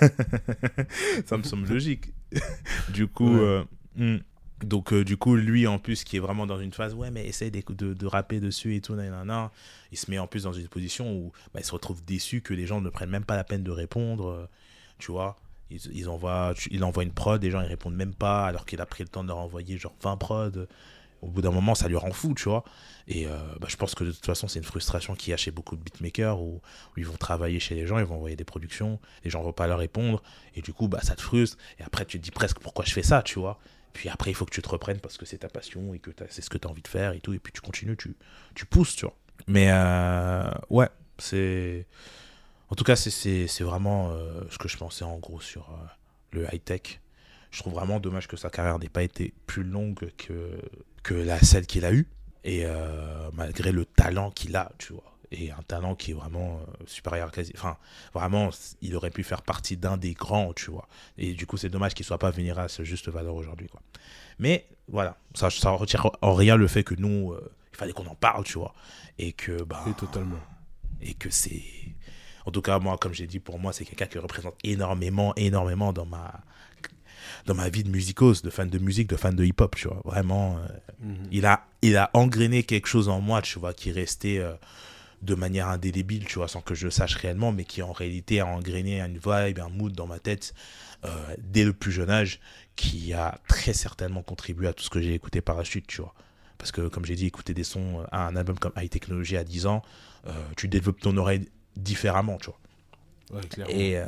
ça me semble logique. du coup, euh, hmm. Donc du coup, lui en plus qui est vraiment dans une phase, ouais, mais essaye de, de, rapper dessus et tout, nanana. il se met en plus dans une position où bah, il se retrouve déçu que les gens ne prennent même pas la peine de répondre, tu vois. Ils, ils envoient, il envoie une prod, les gens ils répondent même pas, alors qu'il a pris le temps de leur envoyer genre 20 prods au bout d'un moment, ça lui rend fou, tu vois. Et euh, bah, je pense que de toute façon, c'est une frustration qu'il y a chez beaucoup de beatmakers où, ils vont travailler chez les gens, ils vont envoyer des productions, les gens ne vont pas leur répondre, et du coup, bah, ça te frustre. Et après, tu te dis presque pourquoi je fais ça, tu vois. Puis après, il faut que tu te reprennes parce que c'est ta passion et que c'est ce que tu as envie de faire et tout. Et puis tu continues, tu, tu pousses, tu vois. Mais euh, ouais, c'est. En tout cas, c'est vraiment euh, ce que je pensais en gros sur le high-tech. Je trouve vraiment dommage que sa carrière n'ait pas été plus longue que que la celle qu'il a eue. Et euh, malgré le talent qu'il a, tu vois. Et un talent qui est vraiment euh, supérieur à quasi. Enfin, vraiment, il aurait pu faire partie d'un des grands, tu vois. Et du coup, c'est dommage qu'il soit pas venu à ce juste valeur aujourd'hui, quoi. Mais voilà, ça, ça retire en rien le fait que nous, euh, il fallait qu'on en parle, tu vois. Et que, bah. Et totalement. Et que c'est. En tout cas, moi, comme j'ai dit, pour moi, c'est quelqu'un qui représente énormément, énormément dans ma, dans ma vie de musicose, de fan de musique, de fan de hip-hop, tu vois. Vraiment, euh, mhm. il, a, il a engrainé quelque chose en moi, tu vois, qui restait euh, de manière indélébile, tu vois, sans que je le sache réellement, mais qui en réalité a engrainé une vibe, un mood dans ma tête euh, dès le plus jeune âge, qui a très certainement contribué à tout ce que j'ai écouté par la suite, tu vois. Parce que, comme j'ai dit, écouter des sons à un album comme High Technology à 10 ans, tu développes ton oreille différemment, tu vois et, euh,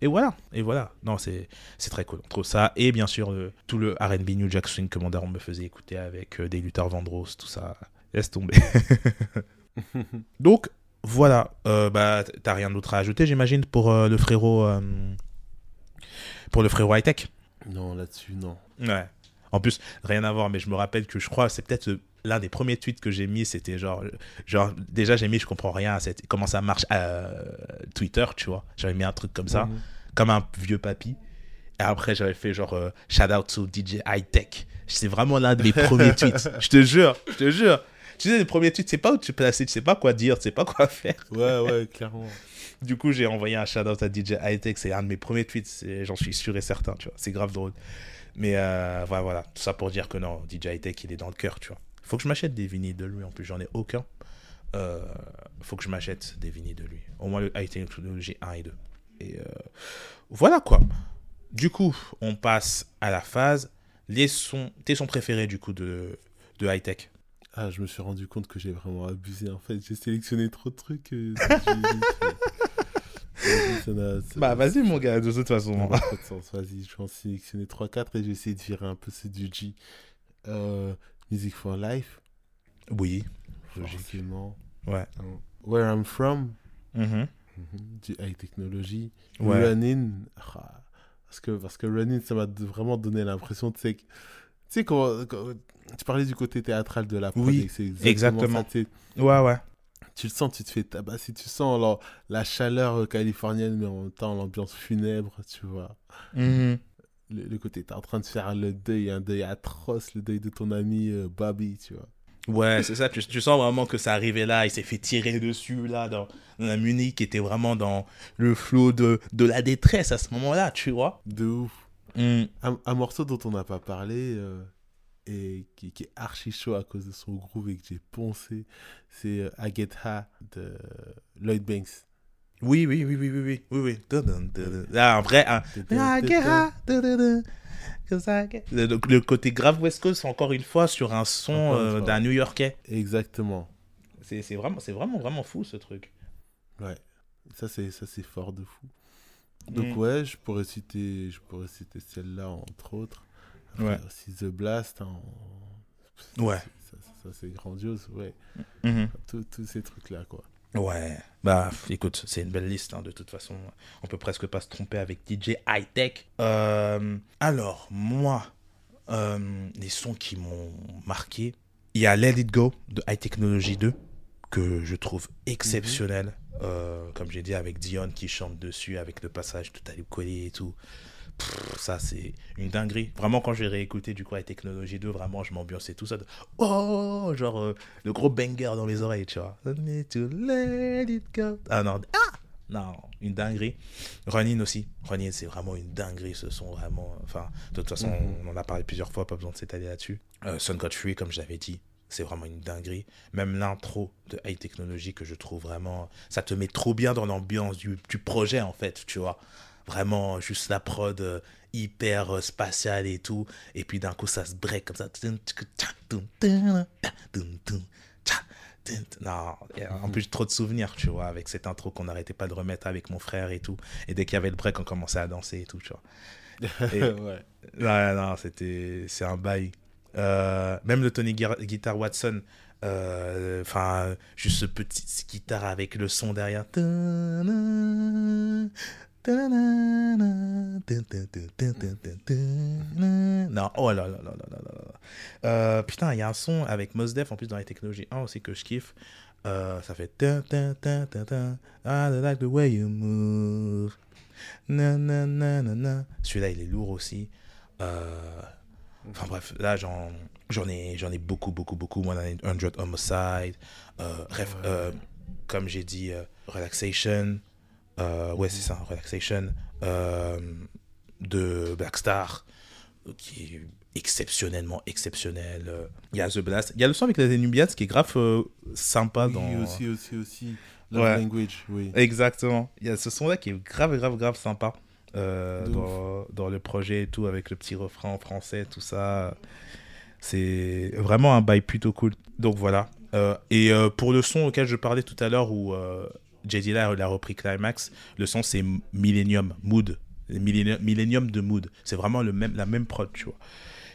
et voilà, et voilà. Non, c'est très cool. Entre ça et bien sûr tout le RB New Jack Swing que mon daron me faisait écouter avec euh, des lutteurs Vandross, tout ça. Laisse tomber. Donc voilà, euh, bah t'as rien d'autre à ajouter, j'imagine, pour le frérot, pour le frérot high tech. Non, là-dessus, non. Ouais. En plus, rien à voir, mais je me rappelle que je crois, c'est peut-être l'un des premiers tweets que j'ai mis, c'était genre, genre, déjà j'ai mis, je comprends rien à cette, comment ça marche euh, Twitter, tu vois. J'avais mis un truc comme ça, mhm. comme un vieux papy. Et après, j'avais fait genre, euh, shout out to DJ High Tech. C'est vraiment l'un de mes premiers tweets. Je te jure, je te jure. Tu sais, les premiers tweets, c'est pas où tu placer, tu sais pas quoi dire, tu sais pas quoi faire. Ouais, ouais, clairement. Du coup, j'ai envoyé un shout out à DJ High Tech. C'est un de mes premiers tweets, j'en suis sûr et certain, tu vois. C'est grave drôle. Mais euh, voilà, voilà, tout ça pour dire que non, DJ High Tech, il est dans le cœur, tu vois. Faut que je m'achète des vinyles de lui. En plus, j'en ai aucun. Euh, faut que je m'achète des vinyles de lui. Au moins le High Technology 1 et 2. Et euh, voilà quoi. Du coup, on passe à la phase. Les sons, tes sons préférés du coup de, de High Tech Ah, je me suis rendu compte que j'ai vraiment abusé. En fait, j'ai sélectionné trop de trucs. Euh, bah vas-y mon gars, de toute façon. Vas-y, je vais en sélectionner 3-4 et je vais essayer de virer un peu ce du G. Euh, Music for Life. Oui. Forcément. Ouais. Where I'm From. Mm Du high technology. Ouais. Running. Ah, parce que, parce que Running, ça m'a vraiment donné l'impression, tu sais, tu sais quand, tu parlais du côté théâtral de la prod, oui, c'est exactement. Ça, ouais, ouais tu le sens, tu te fais tabasser, tu sens la, la chaleur californienne, mais en même temps l'ambiance funèbre, tu vois. Mhm. Le, côté, tu es en train de faire le deuil, un deuil atroce, le deuil de ton ami euh, Bobby, tu vois. Ouais, c'est ça, tu, tu, sens vraiment que ça arrivait là, il s'est fait tirer dessus, là, dans, la Munich, qui était vraiment dans le flot de, de la détresse à ce moment-là, tu vois. De ouf. Mm. Un, morceau dont on n'a pas parlé, euh, et qui, est archi chaud à cause de son groove et que j'ai poncé, c'est euh, I Get Ha de Lloyd Banks. Oui, oui, oui, oui, oui, oui, oui, Là, ah, en vrai, hein. I Get Ha. Le, côté grave West Coast, encore une fois, sur un son euh, d'un New Yorkais. Exactement. C'est vraiment, vraiment, vraiment fou ce truc. Ouais, ça c'est fort de fou. Donc mm. ouais, je pourrais citer, je pourrais citer celle-là entre autres. Ouais. Aussi The Blast. Hein, ouais. Ça, c'est grandiose, ouais. Mm-hmm. Tous ces trucs-là, quoi. Ouais, bah écoute, c'est une belle liste hein, de toute façon. On peut presque pas se tromper avec DJ High Tech. Euh, alors, moi, euh, les sons qui m'ont marqué, il y a Let It Go de High Technology 2 que je trouve exceptionnel. Mm-hmm. Euh, comme j'ai dit, avec Dion qui chante dessus, avec le passage tout à collé et tout ça c'est une dinguerie. Vraiment quand j'ai réécouté du coup la technologie 2, vraiment je m'ambiançais tout ça. De... Oh, genre euh, le gros banger dans les oreilles, tu vois. Ah non, ah non, une dinguerie. Ronin aussi. Ronin c'est vraiment une dinguerie ce son vraiment. Enfin, de toute façon mhm. on en a parlé plusieurs fois, pas besoin de s'étaler là-dessus. Euh, Sun God Free comme j'avais dit. C'est vraiment une dinguerie. Même l'intro de High Technology que je trouve vraiment. Ça te met trop bien dans l'ambiance du, du projet en fait, tu vois vraiment juste la prod euh, hyper euh, spatiale et tout. Et puis d'un coup, ça se break comme ça. Non, en plus, trop de souvenirs, tu vois, avec cette intro qu'on n'arrêtait pas de remettre avec mon frère et tout. Et dès qu'il y avait le break, on commençait à danser et tout, tu vois. ouais. non, c'était, c'est un bail. Euh, même le Tony Guitar Watson, enfin, juste ce petit guitare avec le son derrière. Non, oh là là là là là là. Euh, putain, il y a un son avec Mos Def en plus dans les technologies 1 aussi que je kiffe. Euh, ça fait I like the way you move. Celui-là, il est lourd aussi. Euh, enfin bref, là, j'en, j'en, ai, j'en ai beaucoup, beaucoup, beaucoup. Moi, 100 Homicide. bref, comme j'ai dit, Relaxation. Euh, ouais, c'est ça, Relaxation, euh, de Blackstar, qui est exceptionnellement exceptionnel. Il y a The Blast. Il y a le son avec les Nubians qui est grave euh, sympa oui, dans. aussi, aussi, aussi. Love Language, oui. Exactement. Il y a ce son-là qui est grave, grave, grave sympa. dans, dans, le projet et tout, avec le petit refrain en français, tout ça. C'est vraiment un bail plutôt cool. Donc voilà. et pour le son auquel je parlais tout à l'heure, où Jay-Z là, il a repris Climax. Le son, c'est Millennium, Mood. Millennium de Mood. C'est vraiment le même, la même prod, tu vois.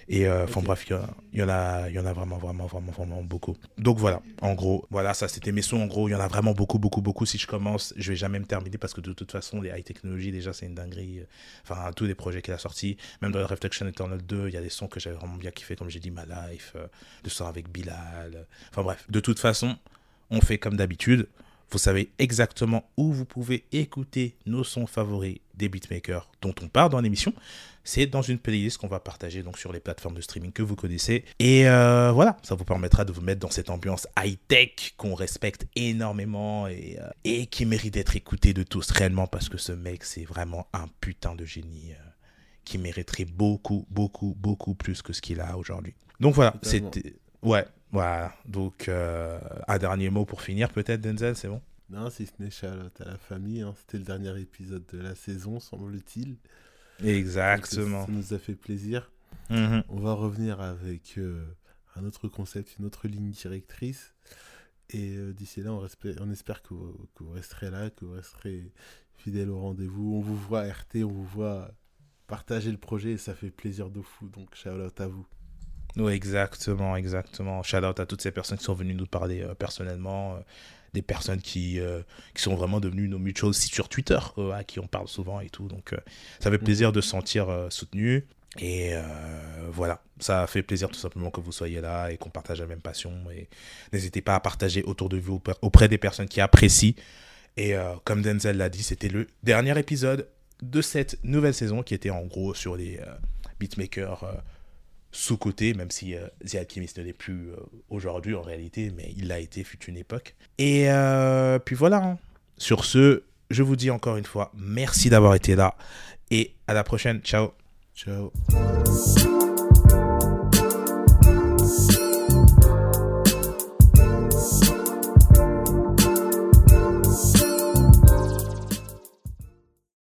Et euh, enfin bref, il y, en a, il y en a vraiment, vraiment, vraiment, vraiment beaucoup. Donc voilà, en gros, voilà, ça c'était mes sons. En gros, il y en a vraiment beaucoup, beaucoup, beaucoup. Si je commence, je vais jamais me terminer parce que de toute façon, les high technologies, déjà, c'est une dinguerie. Enfin, tous les projets qu'il a sortis, même dans le Reflection Eternal 2, il y a des sons que j'avais vraiment bien kiffé, comme j'ai dit, My Life, euh, le son avec Bilal. Enfin bref, de toute façon, on fait comme d'habitude. Vous savez exactement où vous pouvez écouter nos sons favoris des beatmakers dont on parle dans l'émission. C'est dans une playlist qu'on va partager donc sur les plateformes de streaming que vous connaissez. Et euh, voilà, ça vous permettra de vous mettre dans cette ambiance high-tech qu'on respecte énormément et, euh, et qui mérite d'être écouté de tous réellement parce que ce mec, c'est vraiment un putain de génie euh, qui mériterait beaucoup, beaucoup, beaucoup plus que ce qu'il a aujourd'hui. Donc voilà, c'était... Ouais, voilà, donc euh, un dernier mot pour finir peut-être Denzel, c'est bon Non, si ce n'est Charlotte à la famille, hein. c'était le dernier épisode de la saison, semble-t-il. Exactement. ça nous a fait plaisir. Mhm. On va revenir avec euh, un autre concept, une autre ligne directrice. Et euh, d'ici là, on, on espère que vous, que vous, resterez là, que vous resterez fidèle au rendez-vous. On vous voit RT, on vous voit partager le projet et ça fait plaisir de fou. Donc, shout out à vous. Oui, exactement, exactement. Shout out à toutes ces personnes qui sont venues nous parler personnellement des personnes qui, euh, qui sont vraiment devenues nos mutuals aussi sur Twitter, à qui on parle souvent et tout. Donc, euh, ça fait plaisir de se sentir euh, soutenu. Et voilà, ça fait plaisir tout simplement que vous soyez là et qu'on partage la même passion. Et n'hésitez pas à partager autour de vous auprès des personnes qui apprécient. Et comme Denzel l'a dit, c'était le dernier épisode de cette nouvelle saison qui était en gros sur les beatmakers sous-côté, même si euh, The Alchemist ne l'est plus euh, aujourd'hui en réalité, mais il l'a été, fut une époque. Et euh, puis voilà, hein. sur ce, je vous dis encore une fois, merci d'avoir été là, et à la prochaine, ciao. Ciao.